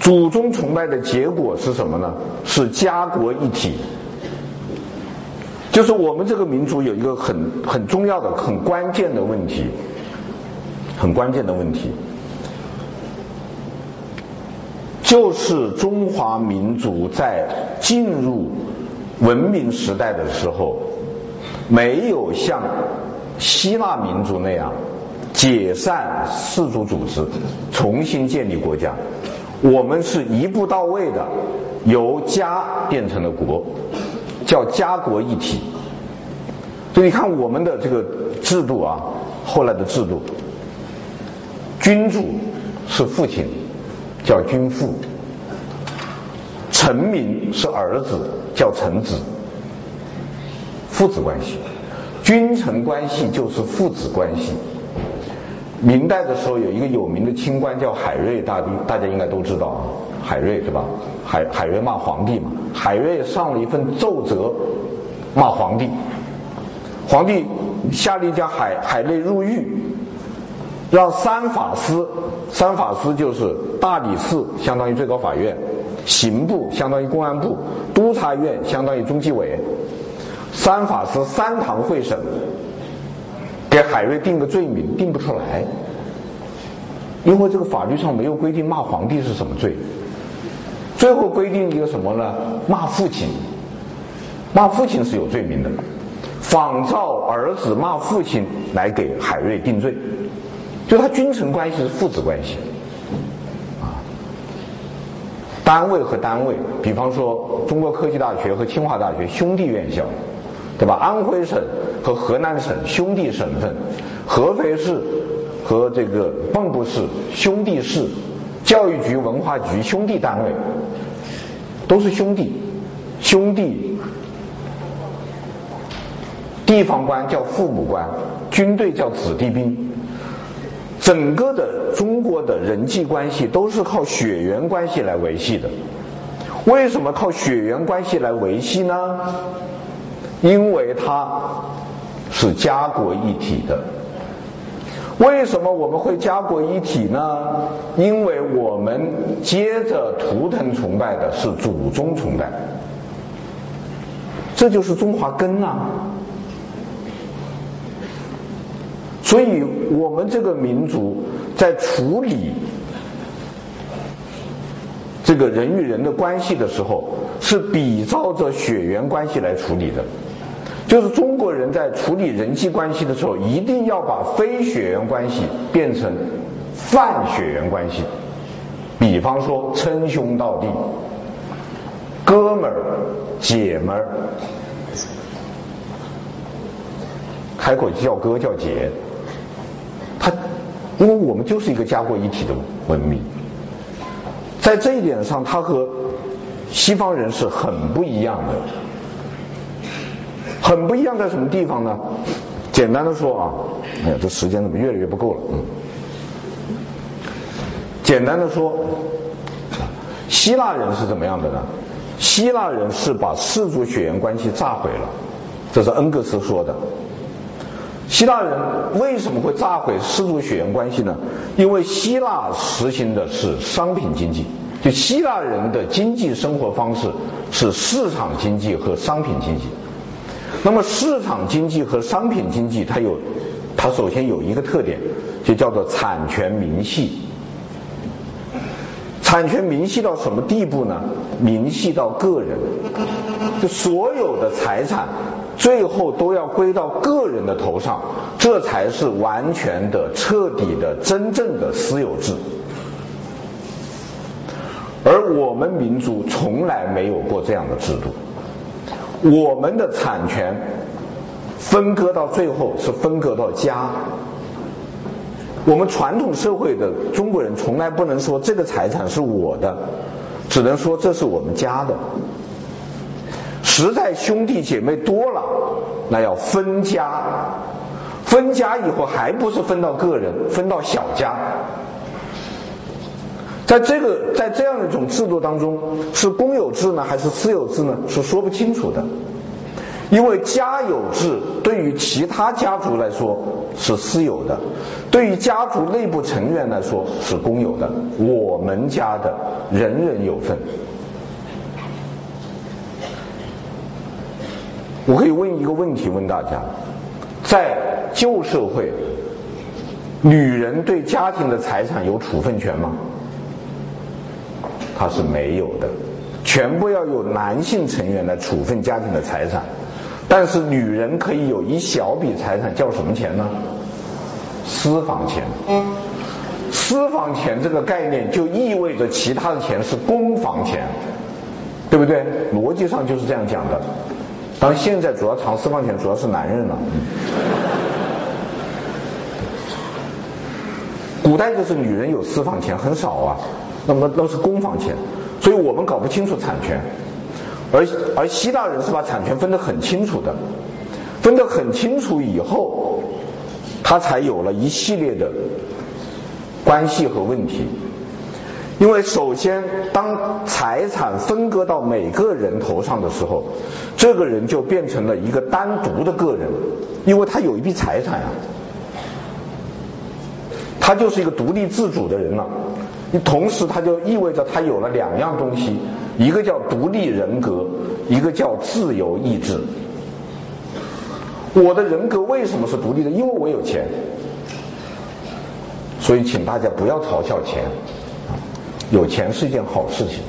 祖宗崇拜的结果是什么呢？是家国一体。就是我们这个民族有一个很很重要的、很关键的问题，很关键的问题，就是中华民族在进入文明时代的时候，没有像希腊民族那样解散氏族组织，重新建立国家。我们是一步到位的，由家变成了国，叫家国一体。所以你看我们的这个制度啊，后来的制度，君主是父亲，叫君父；臣民是儿子，叫臣子，父子关系。君臣关系就是父子关系。明代的时候有一个有名的清官叫海瑞大帝，大家应该都知道啊，海瑞对吧？海海瑞骂皇帝嘛，海瑞上了一份奏折骂皇帝，皇帝下令将海海瑞入狱，让三法司，三法司就是大理寺相当于最高法院，刑部相当于公安部，督察院相当于中纪委，三法司三堂会审。给海瑞定个罪名，定不出来，因为这个法律上没有规定骂皇帝是什么罪。最后规定一个什么呢？骂父亲，骂父亲是有罪名的。仿照儿子骂父亲来给海瑞定罪，就他君臣关系是父子关系。啊，单位和单位，比方说中国科技大学和清华大学兄弟院校。对吧？安徽省和河南省兄弟省份，合肥市和这个蚌埠市兄弟市，教育局、文化局兄弟单位，都是兄弟，兄弟。地方官叫父母官，军队叫子弟兵，整个的中国的人际关系都是靠血缘关系来维系的。为什么靠血缘关系来维系呢？因为它是家国一体的。为什么我们会家国一体呢？因为我们接着图腾崇拜的是祖宗崇拜，这就是中华根啊。所以我们这个民族在处理这个人与人的关系的时候，是比照着血缘关系来处理的。就是中国人在处理人际关系的时候，一定要把非血缘关系变成泛血缘关系。比方说称兄道弟、哥们儿、姐们儿，开口叫哥叫姐。他，因为我们就是一个家国一体的文明，在这一点上，他和西方人是很不一样的。很不一样在什么地方呢？简单的说啊，哎呀，这时间怎么越来越不够了？嗯，简单的说，希腊人是怎么样的呢？希腊人是把氏族血缘关系炸毁了，这是恩格斯说的。希腊人为什么会炸毁氏族血缘关系呢？因为希腊实行的是商品经济，就希腊人的经济生活方式是市场经济和商品经济。那么市场经济和商品经济，它有，它首先有一个特点，就叫做产权明细。产权明细到什么地步呢？明细到个人，就所有的财产最后都要归到个人的头上，这才是完全的、彻底的、真正的私有制。而我们民族从来没有过这样的制度，我们的产权分割到最后是分割到家。我们传统社会的中国人从来不能说这个财产是我的，只能说这是我们家的。实在兄弟姐妹多了，那要分家，分家以后还不是分到个人，分到小家。在这个在这样一种制度当中，是公有制呢，还是私有制呢？是说不清楚的。因为家有制对于其他家族来说是私有的，对于家族内部成员来说是公有的。我们家的人人有份。我可以问一个问题，问大家：在旧社会，女人对家庭的财产有处分权吗？她是没有的，全部要有男性成员来处分家庭的财产。但是女人可以有一小笔财产，叫什么钱呢？私房钱。私房钱这个概念就意味着其他的钱是公房钱，对不对？逻辑上就是这样讲的。当然现在主要藏私房钱主要是男人了。古代就是女人有私房钱很少啊，那么都是公房钱，所以我们搞不清楚产权。而而希腊人是把产权分得很清楚的，分得很清楚以后，他才有了一系列的关系和问题。因为首先，当财产分割到每个人头上的时候，这个人就变成了一个单独的个人，因为他有一笔财产啊，他就是一个独立自主的人了。同时，他就意味着他有了两样东西。一个叫独立人格，一个叫自由意志。我的人格为什么是独立的？因为我有钱。所以，请大家不要嘲笑钱，有钱是一件好事情。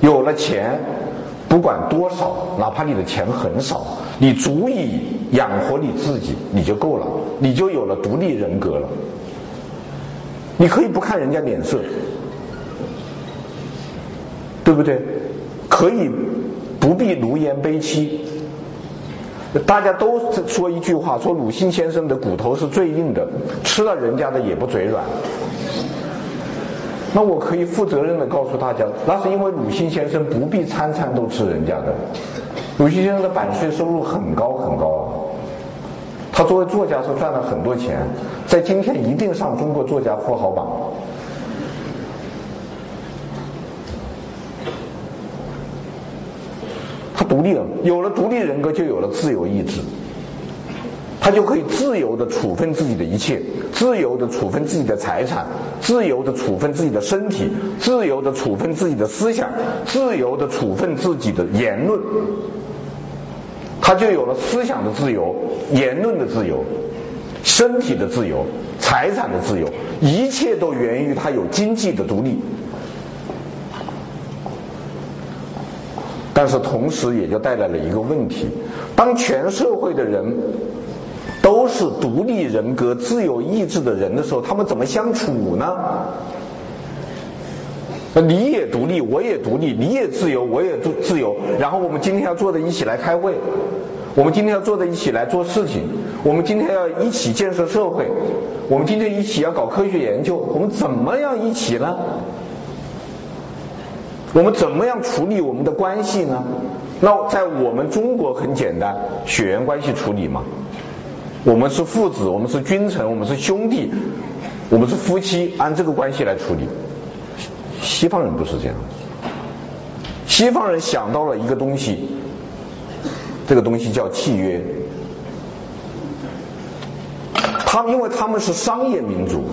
有了钱，不管多少，哪怕你的钱很少，你足以养活你自己，你就够了，你就有了独立人格了。你可以不看人家脸色。对不对？可以不必奴颜卑膝。大家都说一句话，说鲁迅先生的骨头是最硬的，吃了人家的也不嘴软。那我可以负责任的告诉大家，那是因为鲁迅先生不必餐餐都吃人家的。鲁迅先生的版税收入很高很高，他作为作家是赚了很多钱，在今天一定上中国作家富豪榜。他独立了，有了独立人格，就有了自由意志，他就可以自由地处分自己的一切，自由地处分自己的财产，自由地处分自己的身体，自由地处分自己的思想，自由地处分自己的言论，他就有了思想的自由、言论的自由、身体的自由、财产的自由，一切都源于他有经济的独立。但是同时也就带来了一个问题：当全社会的人都是独立人格、自由意志的人的时候，他们怎么相处呢？那你也独立，我也独立，你也自由，我也自自由。然后我们今天要坐在一起来开会，我们今天要坐在一起来做事情，我们今天要一起建设社会，我们今天一起要搞科学研究，我们怎么样一起呢？我们怎么样处理我们的关系呢？那在我们中国很简单，血缘关系处理嘛。我们是父子，我们是君臣，我们是兄弟，我们是夫妻，按这个关系来处理。西方人不是这样，西方人想到了一个东西，这个东西叫契约。他们因为他们是商业民族，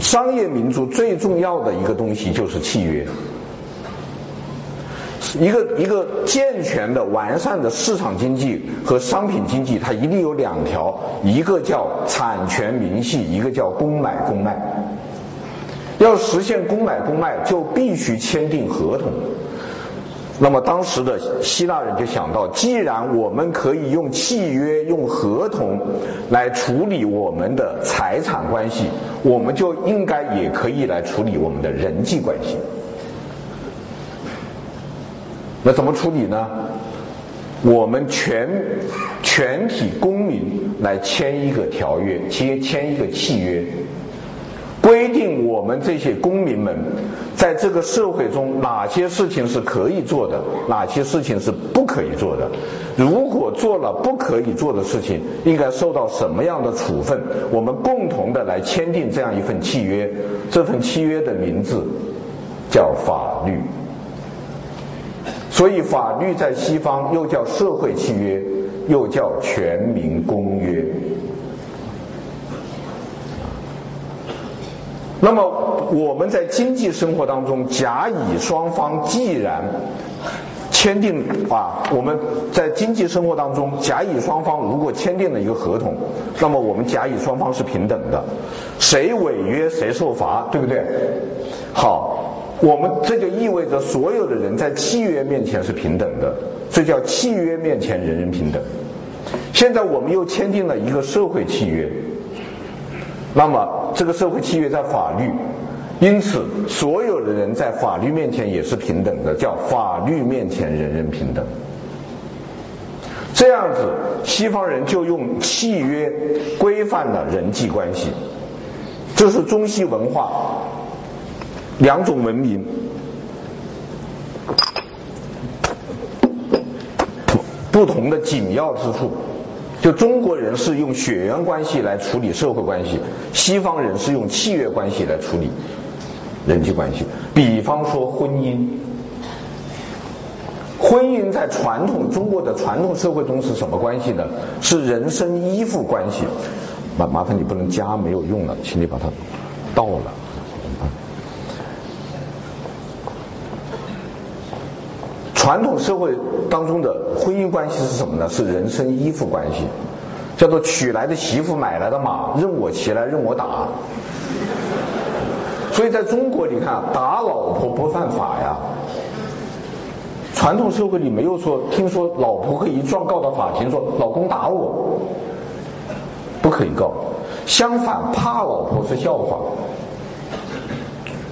商业民族最重要的一个东西就是契约。一个一个健全的、完善的市场经济和商品经济，它一定有两条，一个叫产权明细，一个叫公买公卖。要实现公买公卖，就必须签订合同。那么当时的希腊人就想到，既然我们可以用契约、用合同来处理我们的财产关系，我们就应该也可以来处理我们的人际关系。那怎么处理呢？我们全全体公民来签一个条约，签签一个契约。规定我们这些公民们，在这个社会中哪些事情是可以做的，哪些事情是不可以做的。如果做了不可以做的事情，应该受到什么样的处分？我们共同的来签订这样一份契约。这份契约的名字叫法律。所以法律在西方又叫社会契约，又叫全民公约。那么我们在经济生活当中，甲乙双方既然签订啊，我们在经济生活当中，甲乙双方如果签订了一个合同，那么我们甲乙双方是平等的，谁违约谁受罚，对不对？好，我们这就意味着所有的人在契约面前是平等的，这叫契约面前人人平等。现在我们又签订了一个社会契约。那么，这个社会契约在法律，因此所有的人在法律面前也是平等的，叫法律面前人人平等。这样子，西方人就用契约规范了人际关系。这是中西文化两种文明不同的紧要之处。就中国人是用血缘关系来处理社会关系，西方人是用契约关系来处理人际关系。比方说婚姻，婚姻在传统中国的传统社会中是什么关系呢？是人身依附关系。麻麻烦你不能加，没有用了，请你把它倒了。传统社会当中的婚姻关系是什么呢？是人身依附关系，叫做娶来的媳妇买来的马，任我骑来任我打。所以在中国，你看打老婆不犯法呀。传统社会里没有说，听说老婆可以状告到法庭，说老公打我，不可以告。相反，怕老婆是笑话。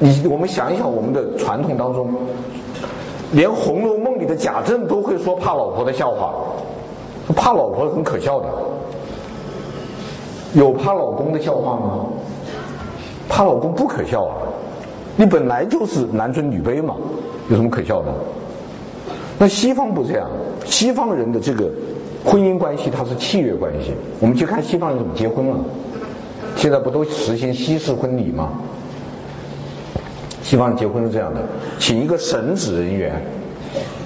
你我们想一想，我们的传统当中。连《红楼梦》里的贾政都会说怕老婆的笑话，怕老婆很可笑的。有怕老公的笑话吗？怕老公不可笑啊，你本来就是男尊女卑嘛，有什么可笑的？那西方不这样，西方人的这个婚姻关系它是契约关系。我们去看西方人怎么结婚了，现在不都实行西式婚礼吗？西方结婚是这样的，请一个神职人员，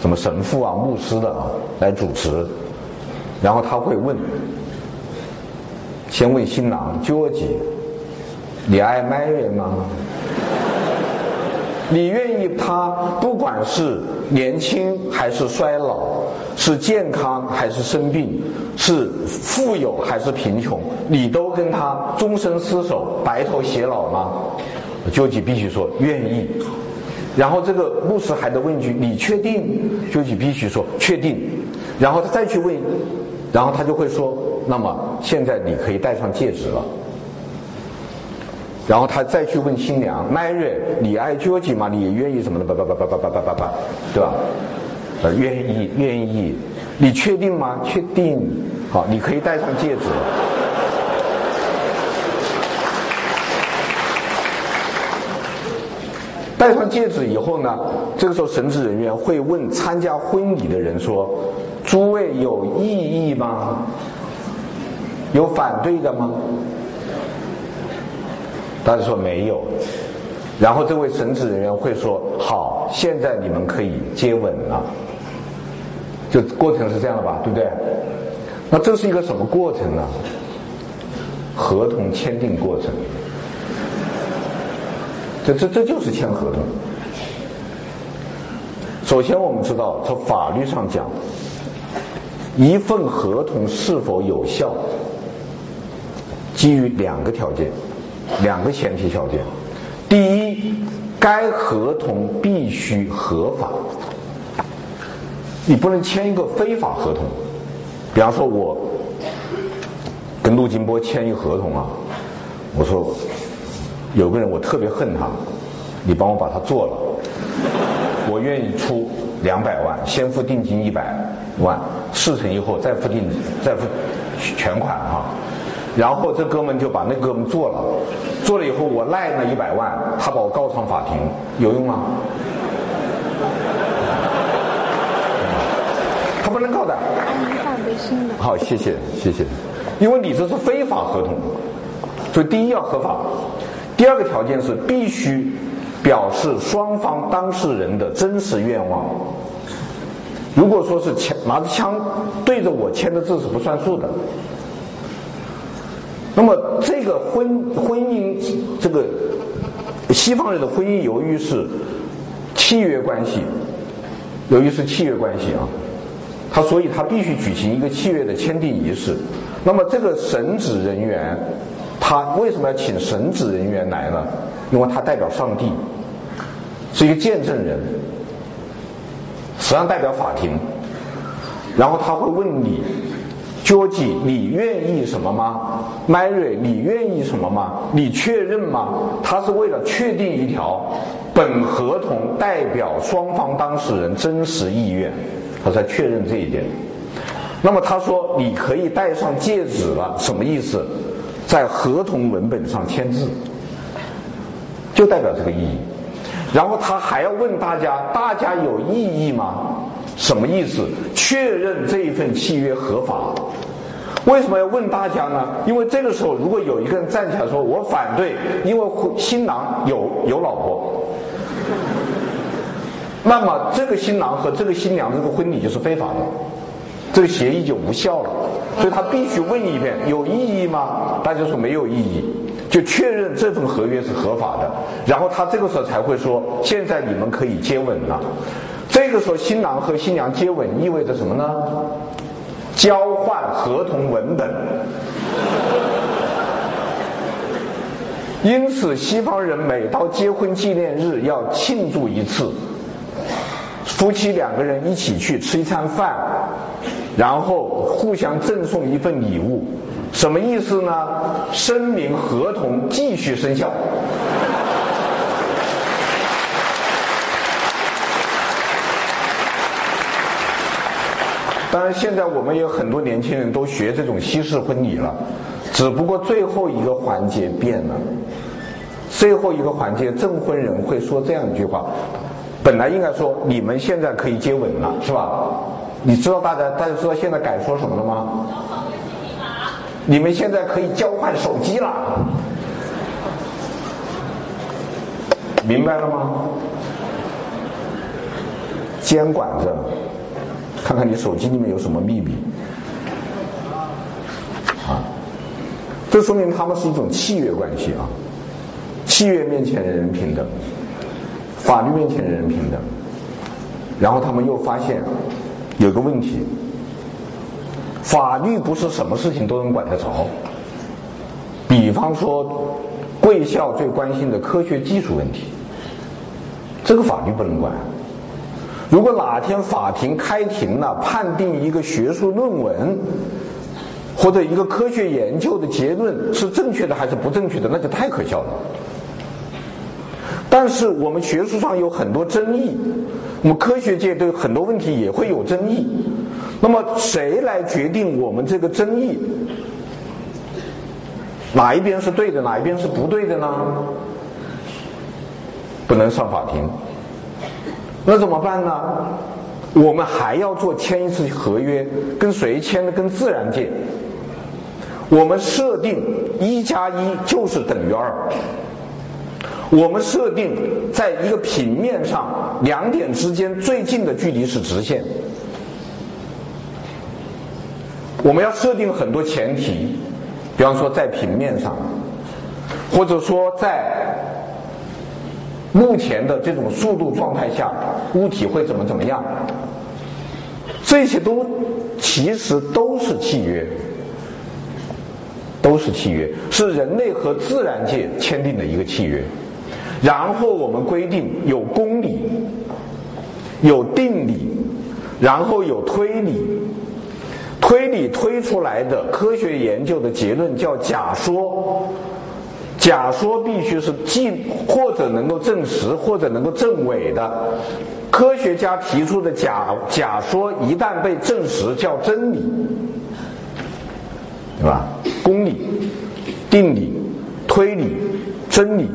什么神父啊、牧师的啊来主持，然后他会问，先问新郎 George，你爱 Mary 吗？你愿意他不管是年轻还是衰老，是健康还是生病，是富有还是贫穷，你都跟他终身厮守、白头偕老吗？究极必须说愿意，然后这个牧师还得问一句：“你确定？”究极必须说确定，然后他再去问，然后他就会说：“那么现在你可以戴上戒指了。”然后他再去问新娘：“Mary，你爱究极吗？你也愿意什么的？叭叭叭叭叭叭叭叭，对吧？呃，愿意，愿意。你确定吗？确定。好，你可以戴上戒指了。”戴上戒指以后呢，这个时候神职人员会问参加婚礼的人说：“诸位有异议吗？有反对的吗？”大家说没有。然后这位神职人员会说：“好，现在你们可以接吻了。”就过程是这样的吧，对不对？那这是一个什么过程呢？合同签订过程。这这这就是签合同。首先，我们知道从法律上讲，一份合同是否有效，基于两个条件，两个前提条件。第一，该合同必须合法，你不能签一个非法合同。比方说，我跟陆金波签一合同啊，我说有个人我特别恨他，你帮我把他做了，我愿意出两百万，先付定金一百万，事成以后再付定再付全款哈。然后这哥们就把那哥们做了，做了以后我赖那一百万，他把我告上法庭，有用吗？他不能告的。好，谢谢谢谢，因为你这是非法合同，所以第一要合法，第二个条件是必须表示双方当事人的真实愿望。如果说是枪拿着枪对着我签的字是不算数的。那么这个婚婚姻，这个西方人的婚姻由于是契约关系，由于是契约关系啊，他所以他必须举行一个契约的签订仪式。那么这个神职人员，他为什么要请神职人员来呢？因为他代表上帝，是一个见证人，实际上代表法庭，然后他会问你。George，你愿意什么吗？Mary，你愿意什么吗？你确认吗？他是为了确定一条本合同代表双方当事人真实意愿，他才确认这一点。那么他说你可以戴上戒指了，什么意思？在合同文本上签字，就代表这个意义。然后他还要问大家，大家有异议吗？什么意思？确认这一份契约合法。为什么要问大家呢？因为这个时候，如果有一个人站起来说“我反对”，因为新郎有有老婆，那么这个新郎和这个新娘这个婚礼就是非法的，这个协议就无效了。所以他必须问一遍：有异议吗？大家说没有异议，就确认这份合约是合法的。然后他这个时候才会说：“现在你们可以接吻了。”这个时候，新郎和新娘接吻意味着什么呢？交换合同文本。因此，西方人每到结婚纪念日要庆祝一次，夫妻两个人一起去吃一餐饭，然后互相赠送一份礼物，什么意思呢？声明合同继续生效。当然，现在我们有很多年轻人都学这种西式婚礼了，只不过最后一个环节变了。最后一个环节，证婚人会说这样一句话：本来应该说你们现在可以接吻了，是吧？你知道大家大家知道现在改说什么了吗？你们现在可以交换手机了，明白了吗？监管着。看看你手机里面有什么秘密啊？这说明他们是一种契约关系啊。契约面前人人平等，法律面前人人平等。然后他们又发现有个问题：法律不是什么事情都能管得着。比方说，贵校最关心的科学技术问题，这个法律不能管。如果哪天法庭开庭了，判定一个学术论文或者一个科学研究的结论是正确的还是不正确的，那就太可笑了。但是我们学术上有很多争议，我们科学界对很多问题也会有争议。那么谁来决定我们这个争议哪一边是对的，哪一边是不对的呢？不能上法庭。那怎么办呢？我们还要做签一次合约，跟谁签的？跟自然界。我们设定一加一就是等于二。我们设定在一个平面上两点之间最近的距离是直线。我们要设定很多前提，比方说在平面上，或者说在。目前的这种速度状态下，物体会怎么怎么样？这些都其实都是契约，都是契约，是人类和自然界签订的一个契约。然后我们规定有公理，有定理，然后有推理。推理推出来的科学研究的结论叫假说，假说必须是既或者能够证实或者能够证伪的。科学家提出的假假说一旦被证实叫真理，对吧？公理、定理、推理、真理。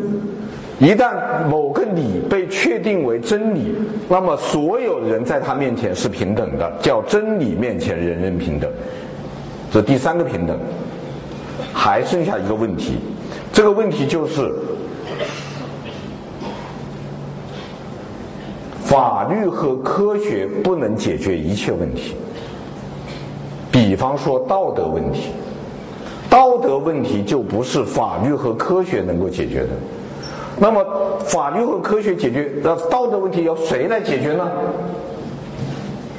一旦某个理被确定为真理，那么所有人在他面前是平等的，叫真理面前人人平等。这第三个平等，还剩下一个问题，这个问题就是法律和科学不能解决一切问题。比方说道德问题，道德问题就不是法律和科学能够解决的。那么，法律和科学解决那道德问题由谁来解决呢？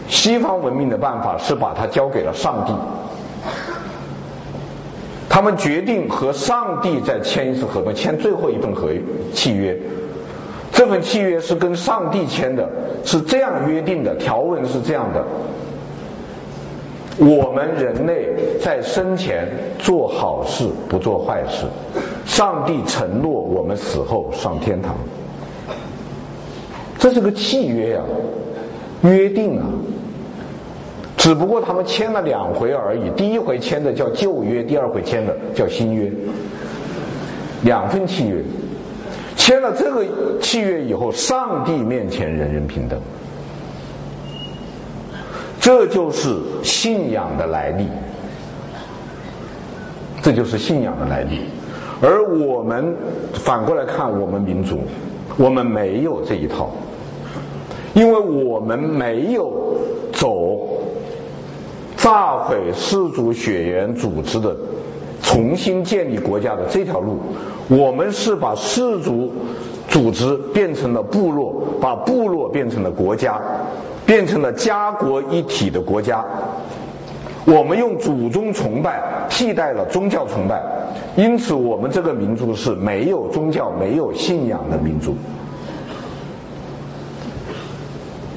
西方文明的办法是把它交给了上帝，他们决定和上帝再签一次合同，签最后一份合契约。这份契约是跟上帝签的，是这样约定的，条文是这样的。我们人类在生前做好事，不做坏事。上帝承诺我们死后上天堂，这是个契约啊，约定啊。只不过他们签了两回而已，第一回签的叫旧约，第二回签的叫新约，两份契约。签了这个契约以后，上帝面前人人平等。这就是信仰的来历，这就是信仰的来历。而我们反过来看，我们民族，我们没有这一套，因为我们没有走炸毁氏族血缘组织的重新建立国家的这条路，我们是把氏族组织变成了部落，把部落变成了国家。变成了家国一体的国家，我们用祖宗崇拜替代了宗教崇拜，因此我们这个民族是没有宗教、没有信仰的民族。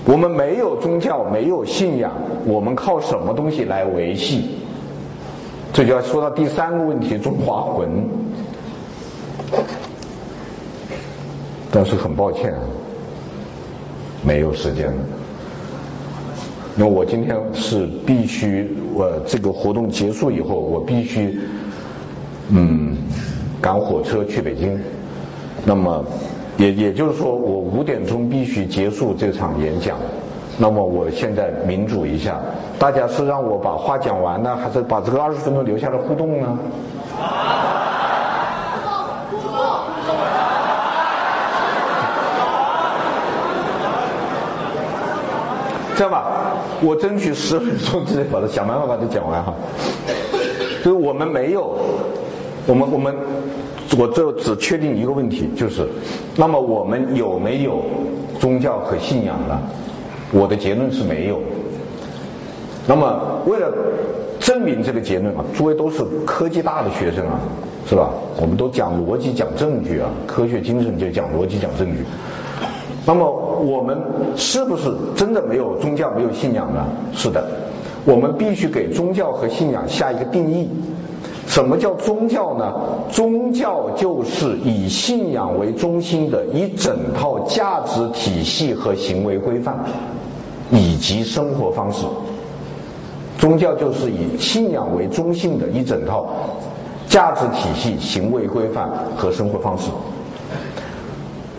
我们没有宗教、没有信仰，我们靠什么东西来维系？这就要说到第三个问题：中华魂。但是很抱歉，没有时间了。那我今天是必须，我这个活动结束以后，我必须，嗯，赶火车去北京。那么，也也就是说，我五点钟必须结束这场演讲。那么，我现在民主一下，大家是让我把话讲完呢，还是把这个二十分钟留下来互动呢？这样吧。我争取十分钟之内把它想办法把它讲完哈。就是我们没有，我们我们我这只确定一个问题，就是那么我们有没有宗教和信仰呢？我的结论是没有。那么为了证明这个结论啊，诸位都是科技大的学生啊，是吧？我们都讲逻辑、讲证据啊，科学精神就讲逻辑、讲证据。那么我们是不是真的没有宗教、没有信仰呢？是的，我们必须给宗教和信仰下一个定义。什么叫宗教呢？宗教就是以信仰为中心的一整套价值体系和行为规范，以及生活方式。宗教就是以信仰为中心的一整套价值体系、行为规范和生活方式。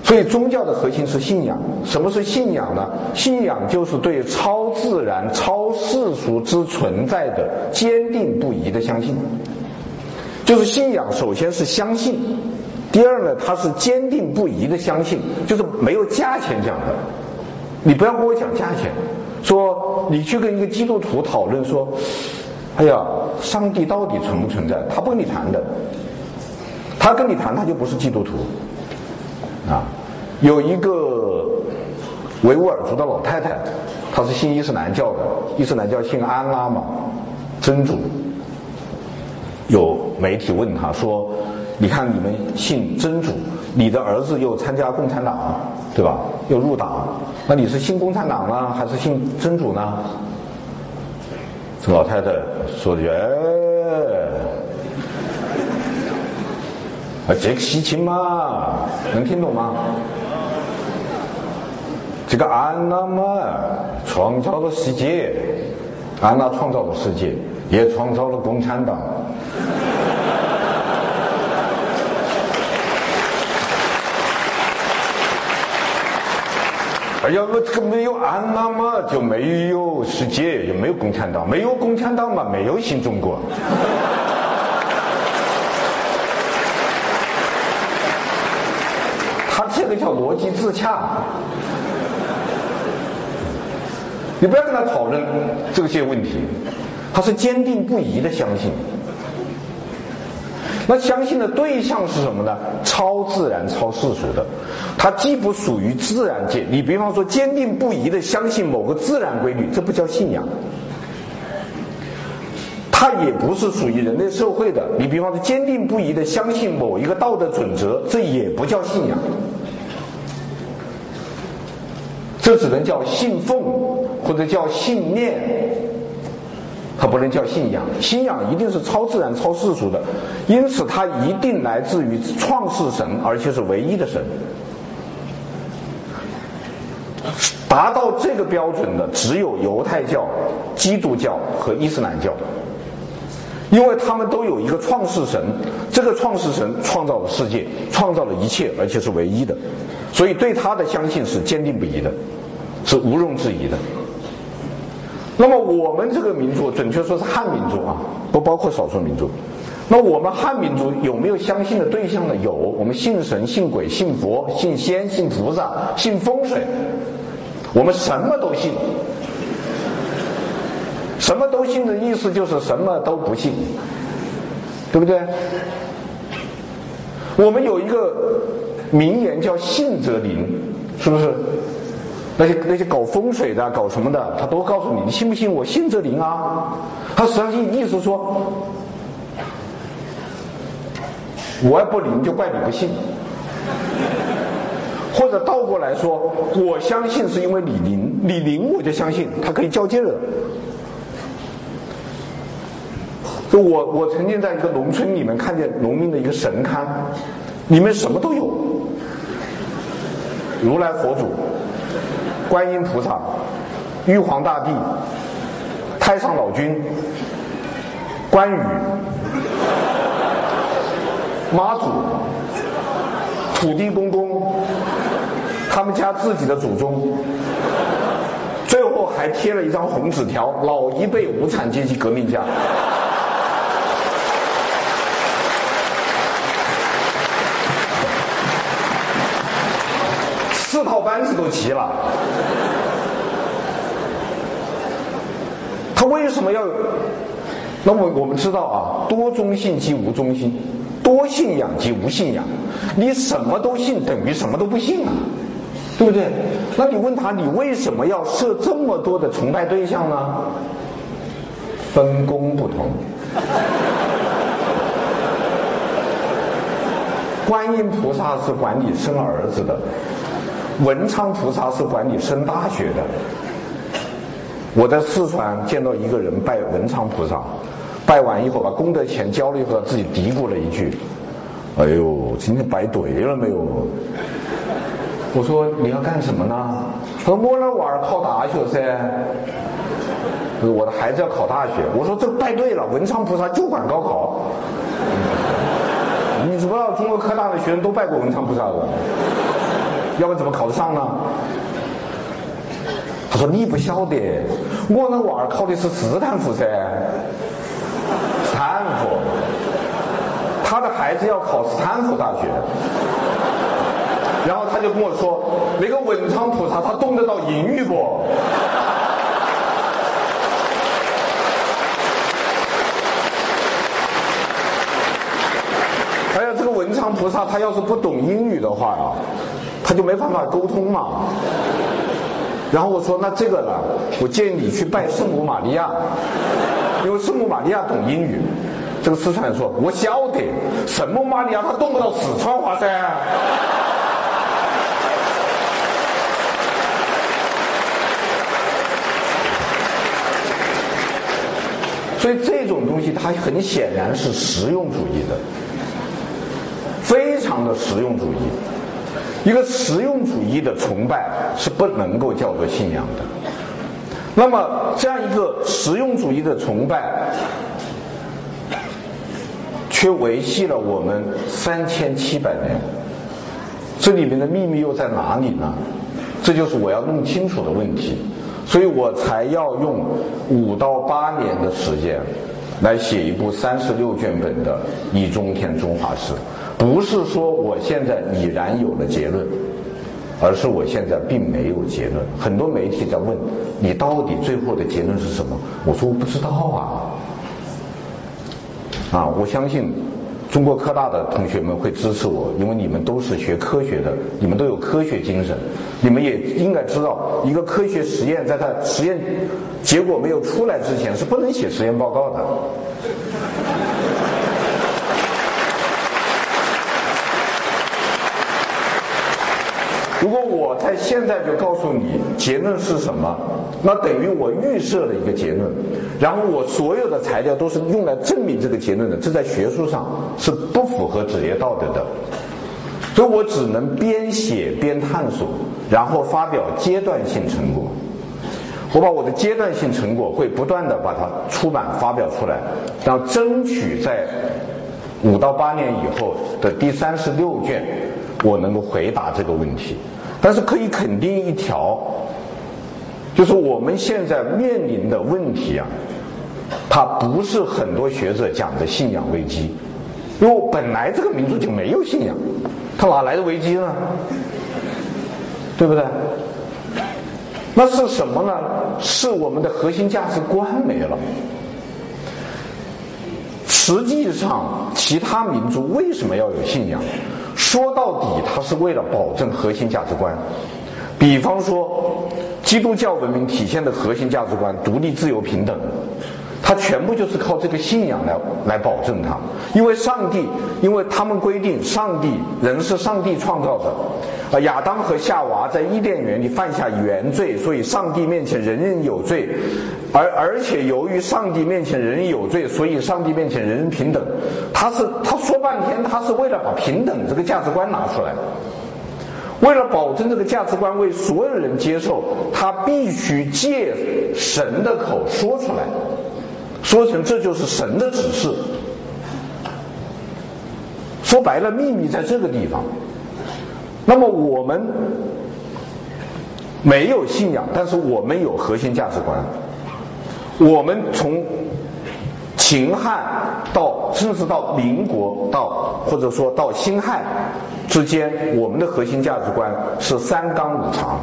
所以宗教的核心是信仰。什么是信仰呢？信仰就是对超自然、超世俗之存在的坚定不移的相信。就是信仰，首先是相信；第二呢，它是坚定不移的相信，就是没有价钱讲的。你不要跟我讲价钱，说你去跟一个基督徒讨论说，哎呀，上帝到底存不存在？他不跟你谈的，他跟你谈，他就不是基督徒。啊，有一个维吾尔族的老太太，她是信伊斯兰教的，伊斯兰教信安拉嘛，真主。有媒体问她说：“你看你们信真主，你的儿子又参加共产党，对吧？又入党，那你是信共产党呢，还是信真主呢？这老太太说的，啊，这个事情嘛，能听懂吗？这个安娜嘛，创造了世界，安娜创造了世界，也创造了共产党。哎呀，我这个没有安娜嘛，就没有世界，也没有共产党，没有共产党嘛，没有新中国。他这个叫逻辑自洽。你不要跟他讨论这些问题，他是坚定不移的相信。那相信的对象是什么呢？超自然、超世俗的。它既不属于自然界，你比方说坚定不移的相信某个自然规律，这不叫信仰。它也不是属于人类社会的，你比方说坚定不移的相信某一个道德准则，这也不叫信仰。这只能叫信奉或者叫信念。它不能叫信仰，信仰一定是超自然、超世俗的，因此它一定来自于创世神，而且是唯一的神。达到这个标准的只有犹太教、基督教和伊斯兰教，因为他们都有一个创世神，这个创世神创造了世界，创造了一切，而且是唯一的，所以对他的相信是坚定不移的，是毋庸置疑的。那么我们这个民族，准确说是汉民族啊，不包括少数民族。那我们汉民族有没有相信的对象呢？有，我们信神、信鬼、信佛、信仙、信菩萨、信风水，我们什么都信。什么都信的意思就是什么都不信，对不对？我们有一个名言叫“信则灵”，是不是？那些那些搞风水的、搞什么的，他都告诉你，你信不信？我信则灵啊。他实际上意思说，我要不灵就怪你不信，或者倒过来说，我相信是因为你灵，你灵我就相信，他可以较劲儿。就我我曾经在一个农村里面看见农民的一个神龛，里面什么都有，如来佛祖。观音菩萨、玉皇大帝、太上老君、关羽、妈祖、土地公公，他们家自己的祖宗，最后还贴了一张红纸条：老一辈无产阶级革命家。四套班子都齐了，他为什么要？那么我们知道啊，多中信即无中心，多信仰即无信仰。你什么都信，等于什么都不信啊，对不对？那你问他，你为什么要设这么多的崇拜对象呢？分工不同。观音菩萨是管你生儿子的。文昌菩萨是管你升大学的。我在四川见到一个人拜文昌菩萨，拜完以后把功德钱交了以后，自己嘀咕了一句：“哎呦，今天拜对了没有？”我说：“你要干什么呢？”他说：“我那娃儿考大学噻，我的孩子要考大学。”我说：“这拜对了，文昌菩萨就管高考。你知不知道中国科大的学生都拜过文昌菩萨的？”要不然怎么考得上呢？他说你不晓得，我那娃儿考的是斯坦福噻，斯坦福，他的孩子要考斯坦福大学，然后他就跟我说，那个文昌菩萨他懂得到英语不？哎呀，这个文昌菩萨他要是不懂英语的话呀。他就没办法沟通嘛，然后我说那这个呢，我建议你去拜圣母玛利亚，因为圣母玛利亚懂英语，这个四川人说：“我晓得，圣母玛利亚她懂不到四川话噻。”所以这种东西它很显然是实用主义的，非常的实用主义。一个实用主义的崇拜是不能够叫做信仰的。那么这样一个实用主义的崇拜，却维系了我们三千七百年，这里面的秘密又在哪里呢？这就是我要弄清楚的问题。所以我才要用五到八年的时间来写一部三十六卷本的《易中天中华史》，不是说我现在已然有了结论，而是我现在并没有结论。很多媒体在问你到底最后的结论是什么？我说我不知道啊。啊，我相信。中国科大的同学们会支持我，因为你们都是学科学的，你们都有科学精神，你们也应该知道，一个科学实验在它实验结果没有出来之前是不能写实验报告的。如果我在现在就告诉你结论是什么，那等于我预设了一个结论，然后我所有的材料都是用来证明这个结论的，这在学术上是不符合职业道德的，所以我只能边写边探索，然后发表阶段性成果。我把我的阶段性成果会不断的把它出版发表出来，然后争取在五到八年以后的第三十六卷，我能够回答这个问题。但是可以肯定一条，就是我们现在面临的问题啊，它不是很多学者讲的信仰危机，因为本来这个民族就没有信仰，它哪来的危机呢？对不对？那是什么呢？是我们的核心价值观没了。实际上，其他民族为什么要有信仰？说到底，它是为了保证核心价值观。比方说，基督教文明体现的核心价值观——独立、自由、平等。他全部就是靠这个信仰来来保证他，因为上帝，因为他们规定上帝人是上帝创造的，啊，亚当和夏娃在伊甸园里犯下原罪，所以上帝面前人人有罪，而而且由于上帝面前人人有罪，所以上帝面前人人平等。他是他说半天，他是为了把平等这个价值观拿出来，为了保证这个价值观为所有人接受，他必须借神的口说出来。说成这就是神的指示，说白了，秘密在这个地方。那么我们没有信仰，但是我们有核心价值观。我们从秦汉到甚至到民国到或者说到辛亥之间，我们的核心价值观是三纲五常。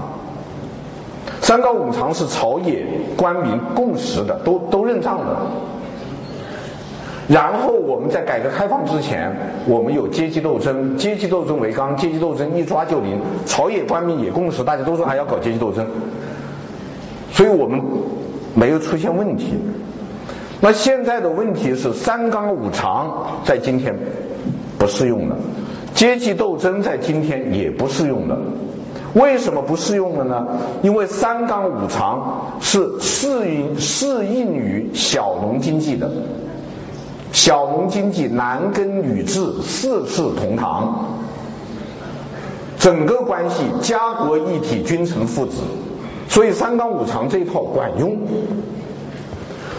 三纲五常是朝野官民共识的，都都认账的。然后我们在改革开放之前，我们有阶级斗争，阶级斗争为纲，阶级斗争一抓就灵，朝野官民也共识，大家都说还要搞阶级斗争，所以我们没有出现问题。那现在的问题是三纲五常在今天不适用了，阶级斗争在今天也不适用了。为什么不适用了呢？因为三纲五常是适应适应于小农经济的，小农经济男耕女织四世同堂，整个关系家国一体君臣父子，所以三纲五常这一套管用。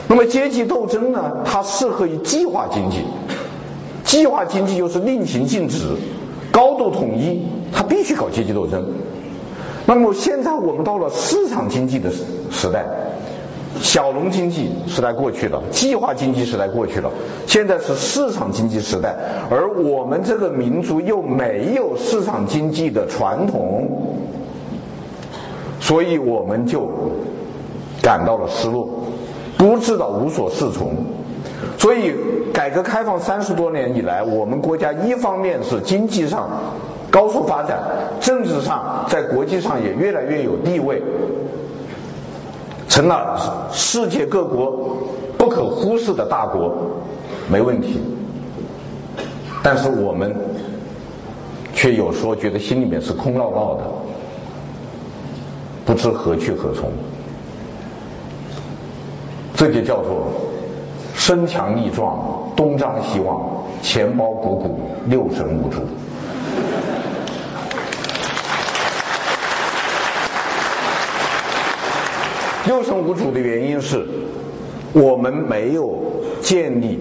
那么阶级斗争呢？它适合于计划经济，计划经济又是令行禁止，高度统一，它必须搞阶级斗争。那么现在我们到了市场经济的时时代，小农经济时代过去了，计划经济时代过去了，现在是市场经济时代，而我们这个民族又没有市场经济的传统，所以我们就感到了失落，不知道无所适从。所以改革开放三十多年以来，我们国家一方面是经济上。高速发展，政治上在国际上也越来越有地位，成了世界各国不可忽视的大国，没问题。但是我们却有时候觉得心里面是空落落的，不知何去何从。这就叫做身强力壮，东张西望，钱包鼓鼓，六神无主。六神无主的原因是，我们没有建立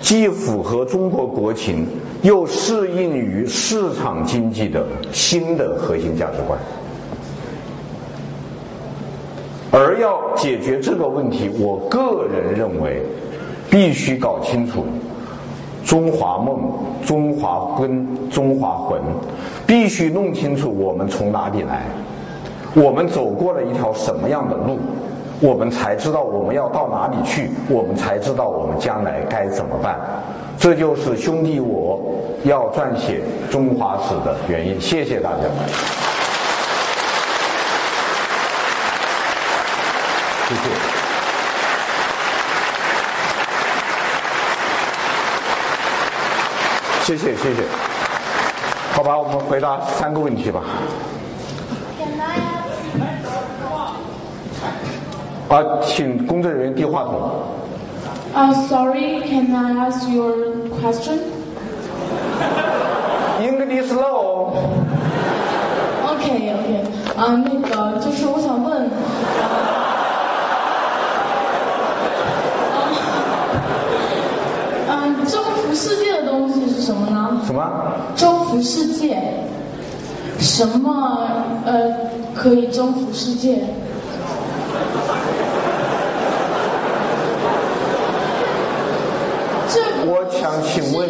既符合中国国情又适应于市场经济的新的核心价值观。而要解决这个问题，我个人认为，必须搞清楚中华梦、中华根、中华魂，必须弄清楚我们从哪里来，我们走过了一条什么样的路，我们才知道我们要到哪里去，我们才知道我们将来该怎么办。这就是兄弟我要撰写中华史的原因。谢谢大家。谢谢，谢谢，谢谢。好吧，我们回答三个问题吧。啊，请工作人员递话筒。啊、uh,，Sorry，can I ask your question? English slow. OK，OK，啊，那个就是我想问。征服世界的东西是什么呢？什么？征服世界。什么呃可以征服世界？这我想请问。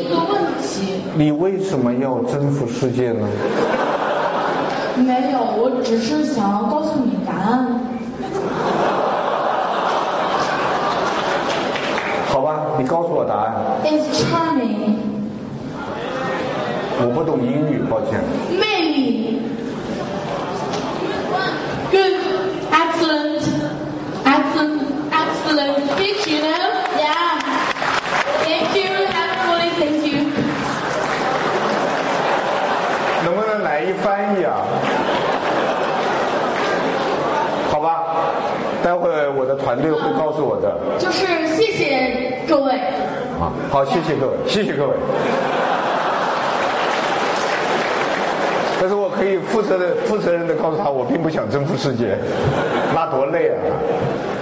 你为什么要征服世界呢？没有，我只是想要告诉你答案。好吧你告诉我答案。It's charming。我不懂英语，抱歉。魅力。Good, excellent, excellent, excellent speech, you know? Yeah. Thank you, everybody. Thank you. 能不能来一翻译啊？好吧，待会儿我的团队会告诉我的。就是谢谢。各位，啊，好，谢谢各位，谢谢各位。但是我可以负责的、负责任的告诉他，我并不想征服世界，那多累啊！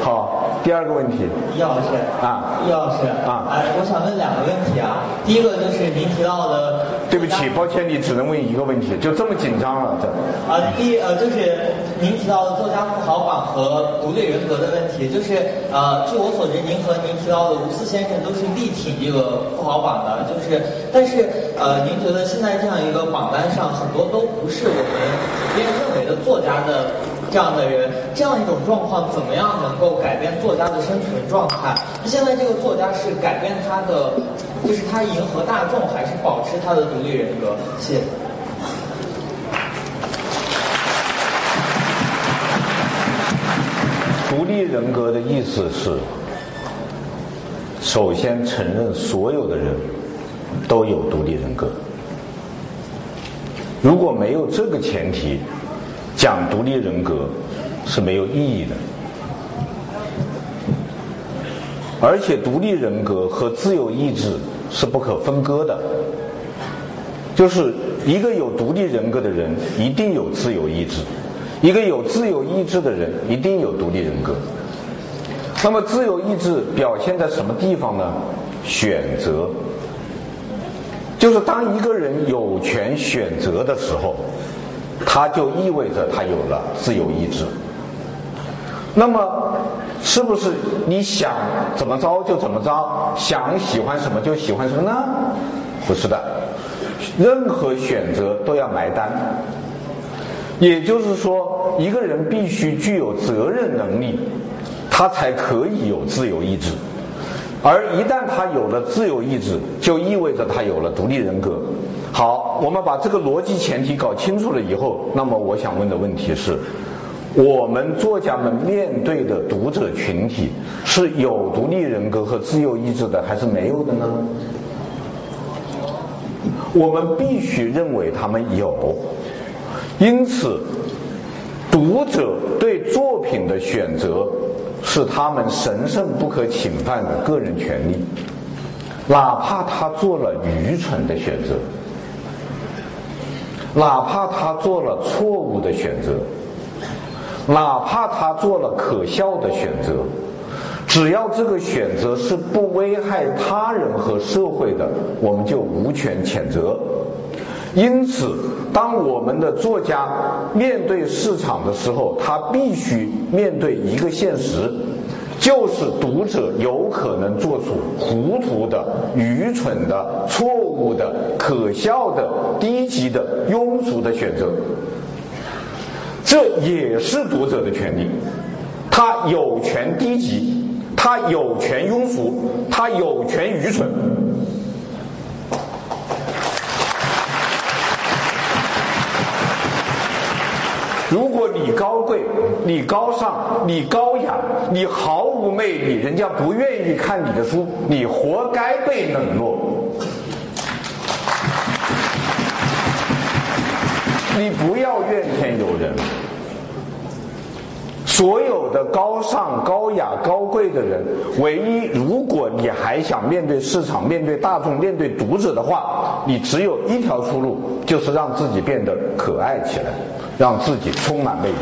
好，第二个问题。叶老师啊，叶老师啊，哎，我想问两个问题啊。第一个就是您提到的。对不起，抱歉，你只能问一个问题，就这么紧张了，这。啊，第呃，就是您提到的作家富豪榜和独立人格的问题，就是呃，据我所知，您和您提到的吴思先生都是力挺这个富豪榜的，就是，但是呃，您觉得现在这样一个榜单上很多都不是我们普遍认为的作家的这样的人，这样一种状况怎么样能够改变作家的生存状态？那现在这个作家是改变他的，就是他迎合大众，还是保持他的独立人格？谢谢。立人格的意思是，首先承认所有的人都有独立人格。如果没有这个前提，讲独立人格是没有意义的。而且独立人格和自由意志是不可分割的，就是一个有独立人格的人一定有自由意志，一个有自由意志的人一定有独立人格。那么自由意志表现在什么地方呢？选择，就是当一个人有权选择的时候，他就意味着他有了自由意志。那么，是不是你想怎么着就怎么着，想喜欢什么就喜欢什么呢？不是的，任何选择都要买单。也就是说，一个人必须具有责任能力，他才可以有自由意志。而一旦他有了自由意志，就意味着他有了独立人格。好，我们把这个逻辑前提搞清楚了以后，那么我想问的问题是。我们作家们面对的读者群体是有独立人格和自由意志的，还是没有的呢？我们必须认为他们有。因此，读者对作品的选择是他们神圣不可侵犯的个人权利，哪怕他做了愚蠢的选择，哪怕他做了错误的选择。哪怕他做了可笑的选择，只要这个选择是不危害他人和社会的，我们就无权谴责。因此，当我们的作家面对市场的时候，他必须面对一个现实，就是读者有可能做出糊涂的、愚蠢的、错误的、可笑的、低级的、庸俗的选择。这也是读者的权利，他有权低级，他有权庸俗，他有权愚蠢。如果你高贵，你高尚，你高雅，你毫无魅力，人家不愿意看你的书，你活该被冷落。你不要怨天尤人。所有的高尚、高雅、高贵的人，唯一如果你还想面对市场、面对大众、面对读者的话，你只有一条出路，就是让自己变得可爱起来，让自己充满魅力。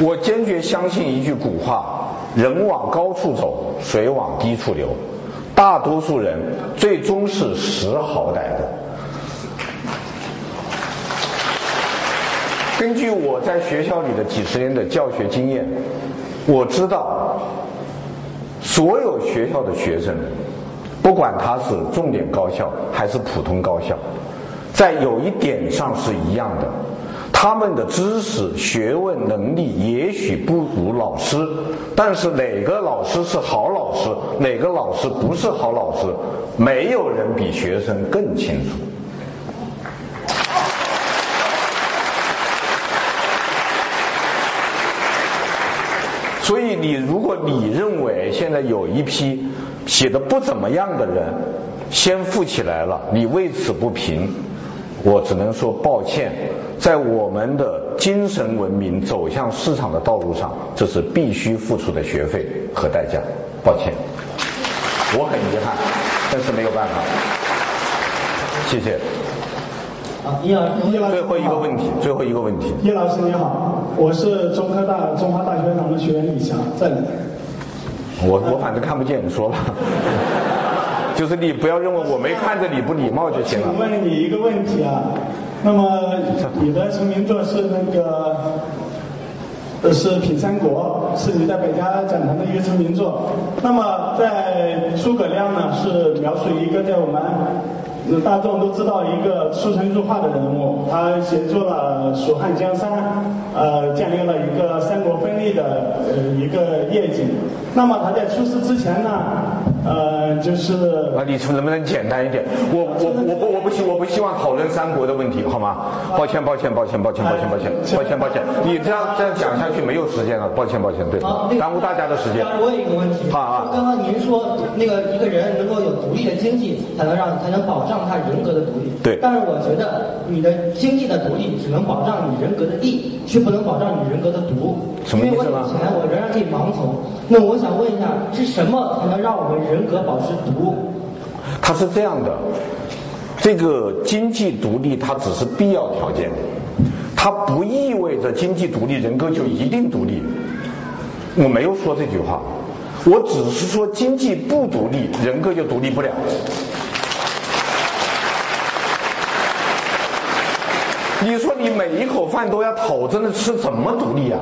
我坚决相信一句古话：人往高处走，水往低处流。大多数人最终是识好歹的。根据我在学校里的几十年的教学经验，我知道所有学校的学生，不管他是重点高校还是普通高校，在有一点上是一样的。他们的知识、学问、能力也许不如老师，但是哪个老师是好老师，哪个老师不是好老师，没有人比学生更清楚。所以，你如果你认为现在有一批写的不怎么样的人先富起来了，你为此不平。我只能说抱歉，在我们的精神文明走向市场的道路上，这是必须付出的学费和代价。抱歉，我很遗憾，但是没有办法。谢谢。啊，叶老师，叶老师，最后一个问题，最后一个问题。叶老师你好，我是中科大中华大学堂的学员李翔，在哪？我我反正看不见，你说吧。就是你不要认为我没看着你不礼貌就行了。请问你一个问题啊，那么你的成名作是那个，是《品三国》，是你在百家讲坛的一个成名作。那么在诸葛亮呢，是描述一个在我们。大众都知道一个出神入化的人物，他协助了蜀汉江山，呃，建立了一个三国分立的呃一个业绩。那么他在出师之前呢，呃，就是啊，你能不能简单一点？我我我不我不希我不希望讨论三国的问题，好吗？抱歉抱歉抱歉抱歉抱歉抱歉抱歉抱歉，你这样这样讲下去没有时间了，抱歉抱歉，对，耽误大家的时间。我有一个问题，啊啊，刚刚您说那个一个人能够有独立的经济，才能让才能保障。他人格的独立，对，但是我觉得你的经济的独立只能保障你人格的利，却不能保障你人格的独。什么意思呢？因为我有钱，我仍然可以盲从。那我想问一下，是什么才能让我们人人格保持独？它是这样的，这个经济独立它只是必要条件，它不意味着经济独立人格就一定独立。我没有说这句话，我只是说经济不独立，人格就独立不了。你说你每一口饭都要讨着的吃，怎么独立啊？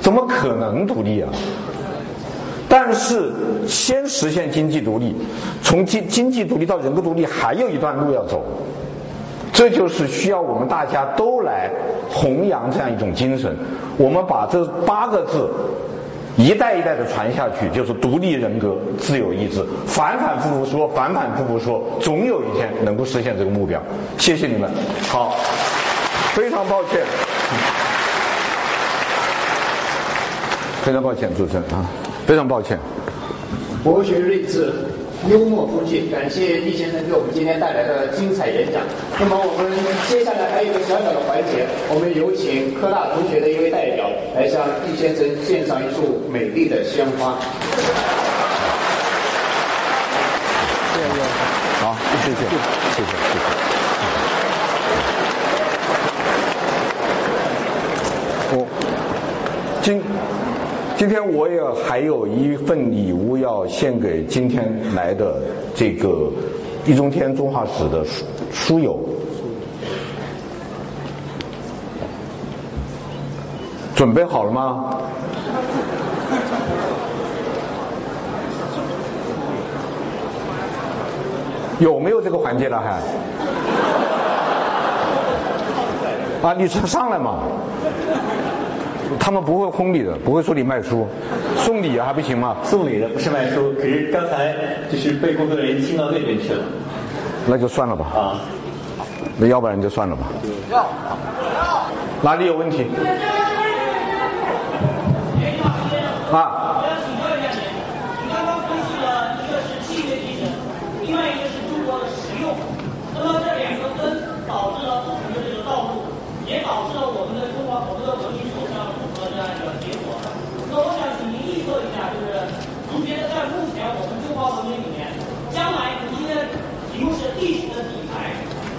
怎么可能独立啊？但是先实现经济独立，从经经济独立到人格独立，还有一段路要走。这就是需要我们大家都来弘扬这样一种精神。我们把这八个字一代一代的传下去，就是独立人格、自由意志。反反复复说，反反复复说，总有一天能够实现这个目标。谢谢你们。好，非常抱歉，非常抱歉，主持人啊，非常抱歉。博学睿智。幽默风趣，感谢易先生给我们今天带来的精彩演讲。那么我们接下来还有一个小小的环节，我们有请科大同学的一位代表来向易先生献上一束美丽的鲜花。谢谢好，谢谢，谢谢，谢谢。我今。今天我也还有一份礼物要献给今天来的这个易中天中华史的书书友，准备好了吗？有没有这个环节了还？啊，你上上来嘛。他们不会轰你的，不会说你卖书，送礼还不行吗？送礼的不是卖书，可是刚才就是被工作人员听到那边去了。那就算了吧。啊。那要不然就算了吧。要。哪里有问题？啊。将来你的题目是历史的底牌，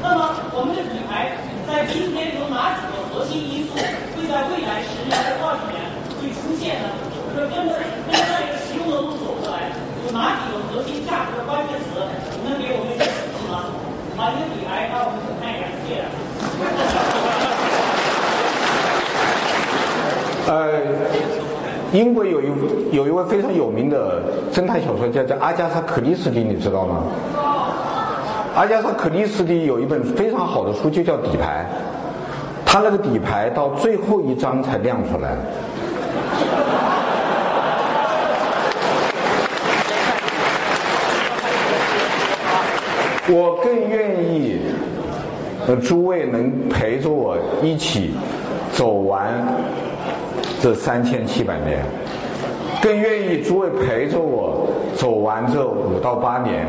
那么我们的品牌在今天有哪几个核心因素会在未来十年或二十年会出现呢？就是跟着跟着这个实用的路走过来，有哪几个核心价值的关键词？你能给我们一个提示吗？把一个品牌让我们看一眼，谢谢。呃。英国有一有一位非常有名的侦探小说家叫阿加莎·克里斯蒂，你知道吗？阿加莎·克里斯蒂有一本非常好的书，就叫《底牌》。他那个底牌到最后一张才亮出来。我更愿意，呃，诸位能陪着我一起走完。这三千七百年，更愿意诸位陪着我走完这五到八年，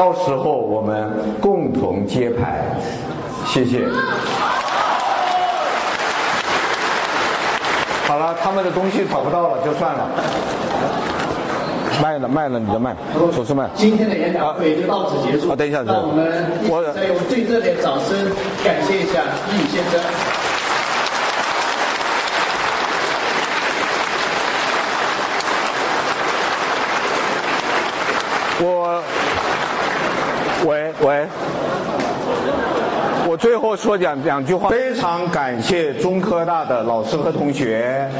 到时候我们共同揭牌，谢谢。好了，他们的东西找不到了，就算了。卖了卖了，你的卖，手是卖。今天的演讲会就到此结束。啊，等一下，让我们再用最热烈的掌声感谢一下易先生。我，喂，我最后说两两句话。非常感谢中科大的老师和同学。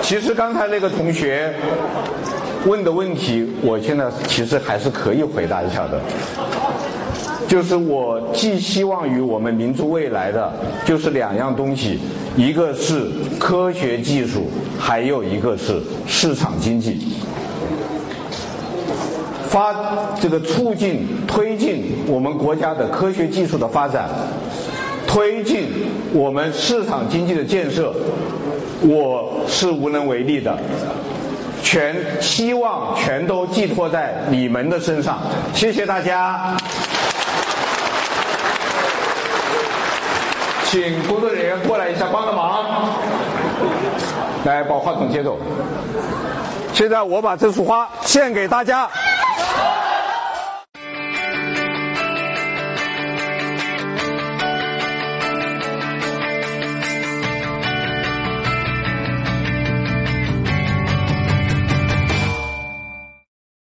其实刚才那个同学问的问题，我现在其实还是可以回答一下的。就是我寄希望于我们民族未来的，就是两样东西，一个是科学技术，还有一个是市场经济。发这个促进推进我们国家的科学技术的发展，推进我们市场经济的建设，我是无能为力的，全希望全都寄托在你们的身上，谢谢大家，请工作人员过来一下帮个忙，来把话筒接走，现在我把这束花献给大家。